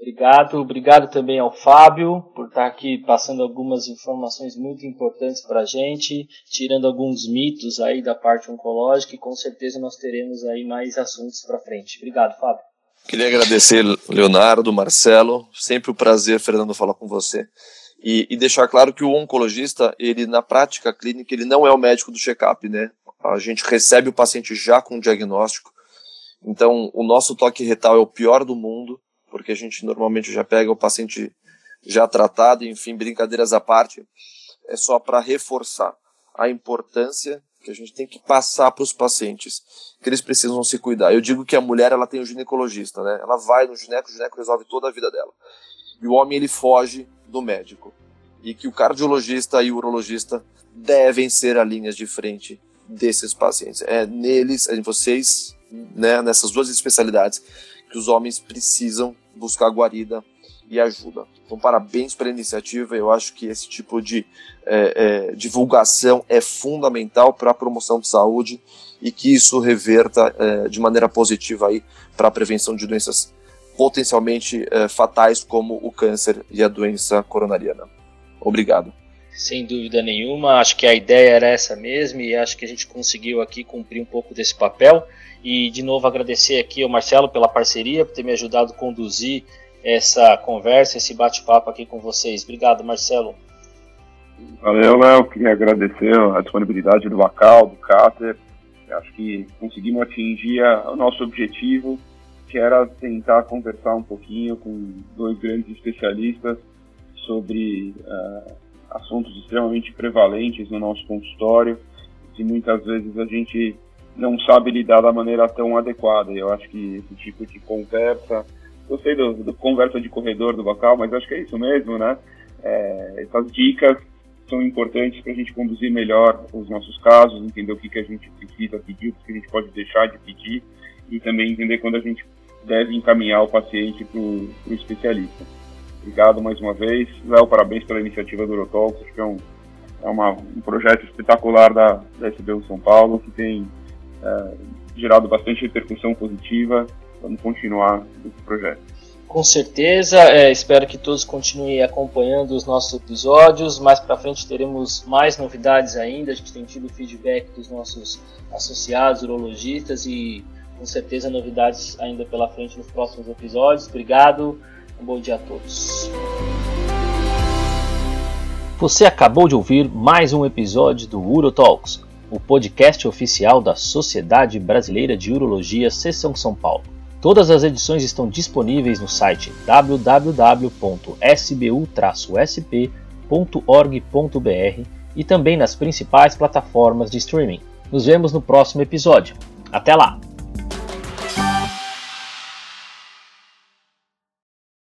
Obrigado, obrigado também ao Fábio por estar aqui passando algumas informações muito importantes para a gente, tirando alguns mitos aí da parte oncológica e com certeza nós teremos aí mais assuntos para frente. Obrigado, Fábio. Queria agradecer Leonardo, Marcelo, sempre um prazer, Fernando, falar com você. E, e, deixar claro que o oncologista, ele na prática clínica, ele não é o médico do check-up, né? A gente recebe o paciente já com diagnóstico. Então, o nosso toque retal é o pior do mundo porque a gente normalmente já pega o paciente já tratado, enfim, brincadeiras à parte, é só para reforçar a importância que a gente tem que passar para os pacientes, que eles precisam se cuidar. Eu digo que a mulher ela tem um ginecologista, né? Ela vai no gineco, o gineco resolve toda a vida dela. E o homem ele foge do médico. E que o cardiologista e o urologista devem ser a linhas de frente desses pacientes. É neles, é em vocês, né, nessas duas especialidades, que os homens precisam buscar guarida e ajuda. Então, parabéns pela iniciativa. Eu acho que esse tipo de é, é, divulgação é fundamental para a promoção de saúde e que isso reverta é, de maneira positiva aí para a prevenção de doenças potencialmente é, fatais como o câncer e a doença coronariana. Obrigado. Sem dúvida nenhuma, acho que a ideia era essa mesmo e acho que a gente conseguiu aqui cumprir um pouco desse papel. E de novo agradecer aqui ao Marcelo pela parceria, por ter me ajudado a conduzir essa conversa, esse bate-papo aqui com vocês. Obrigado, Marcelo. Valeu, Léo. Queria agradecer a disponibilidade do Bacal, do Cáter. Acho que conseguimos atingir o nosso objetivo, que era tentar conversar um pouquinho com dois grandes especialistas sobre uh, assuntos extremamente prevalentes no nosso consultório, que muitas vezes a gente não sabe lidar da maneira tão adequada. Eu acho que esse tipo de conversa, gostei do, do conversa de corredor do Bacal, mas acho que é isso mesmo, né? É, essas dicas são importantes para a gente conduzir melhor os nossos casos, entender o que, que a gente precisa pedir, o que a gente pode deixar de pedir e também entender quando a gente deve encaminhar o paciente para o especialista. Obrigado mais uma vez. Léo, parabéns pela iniciativa do Eurotalks. Acho que é um, é uma, um projeto espetacular da, da SBU São Paulo, que tem é, gerado bastante repercussão positiva. Vamos continuar esse projeto. Com certeza, é, espero que todos continuem acompanhando os nossos episódios. Mais para frente teremos mais novidades ainda. A gente tem tido feedback dos nossos associados, urologistas e com certeza novidades ainda pela frente nos próximos episódios. Obrigado. Um bom dia a todos. Você acabou de ouvir mais um episódio do UroTalks, o podcast oficial da Sociedade Brasileira de Urologia Seção São Paulo. Todas as edições estão disponíveis no site www.sbu-sp.org.br e também nas principais plataformas de streaming. Nos vemos no próximo episódio. Até lá!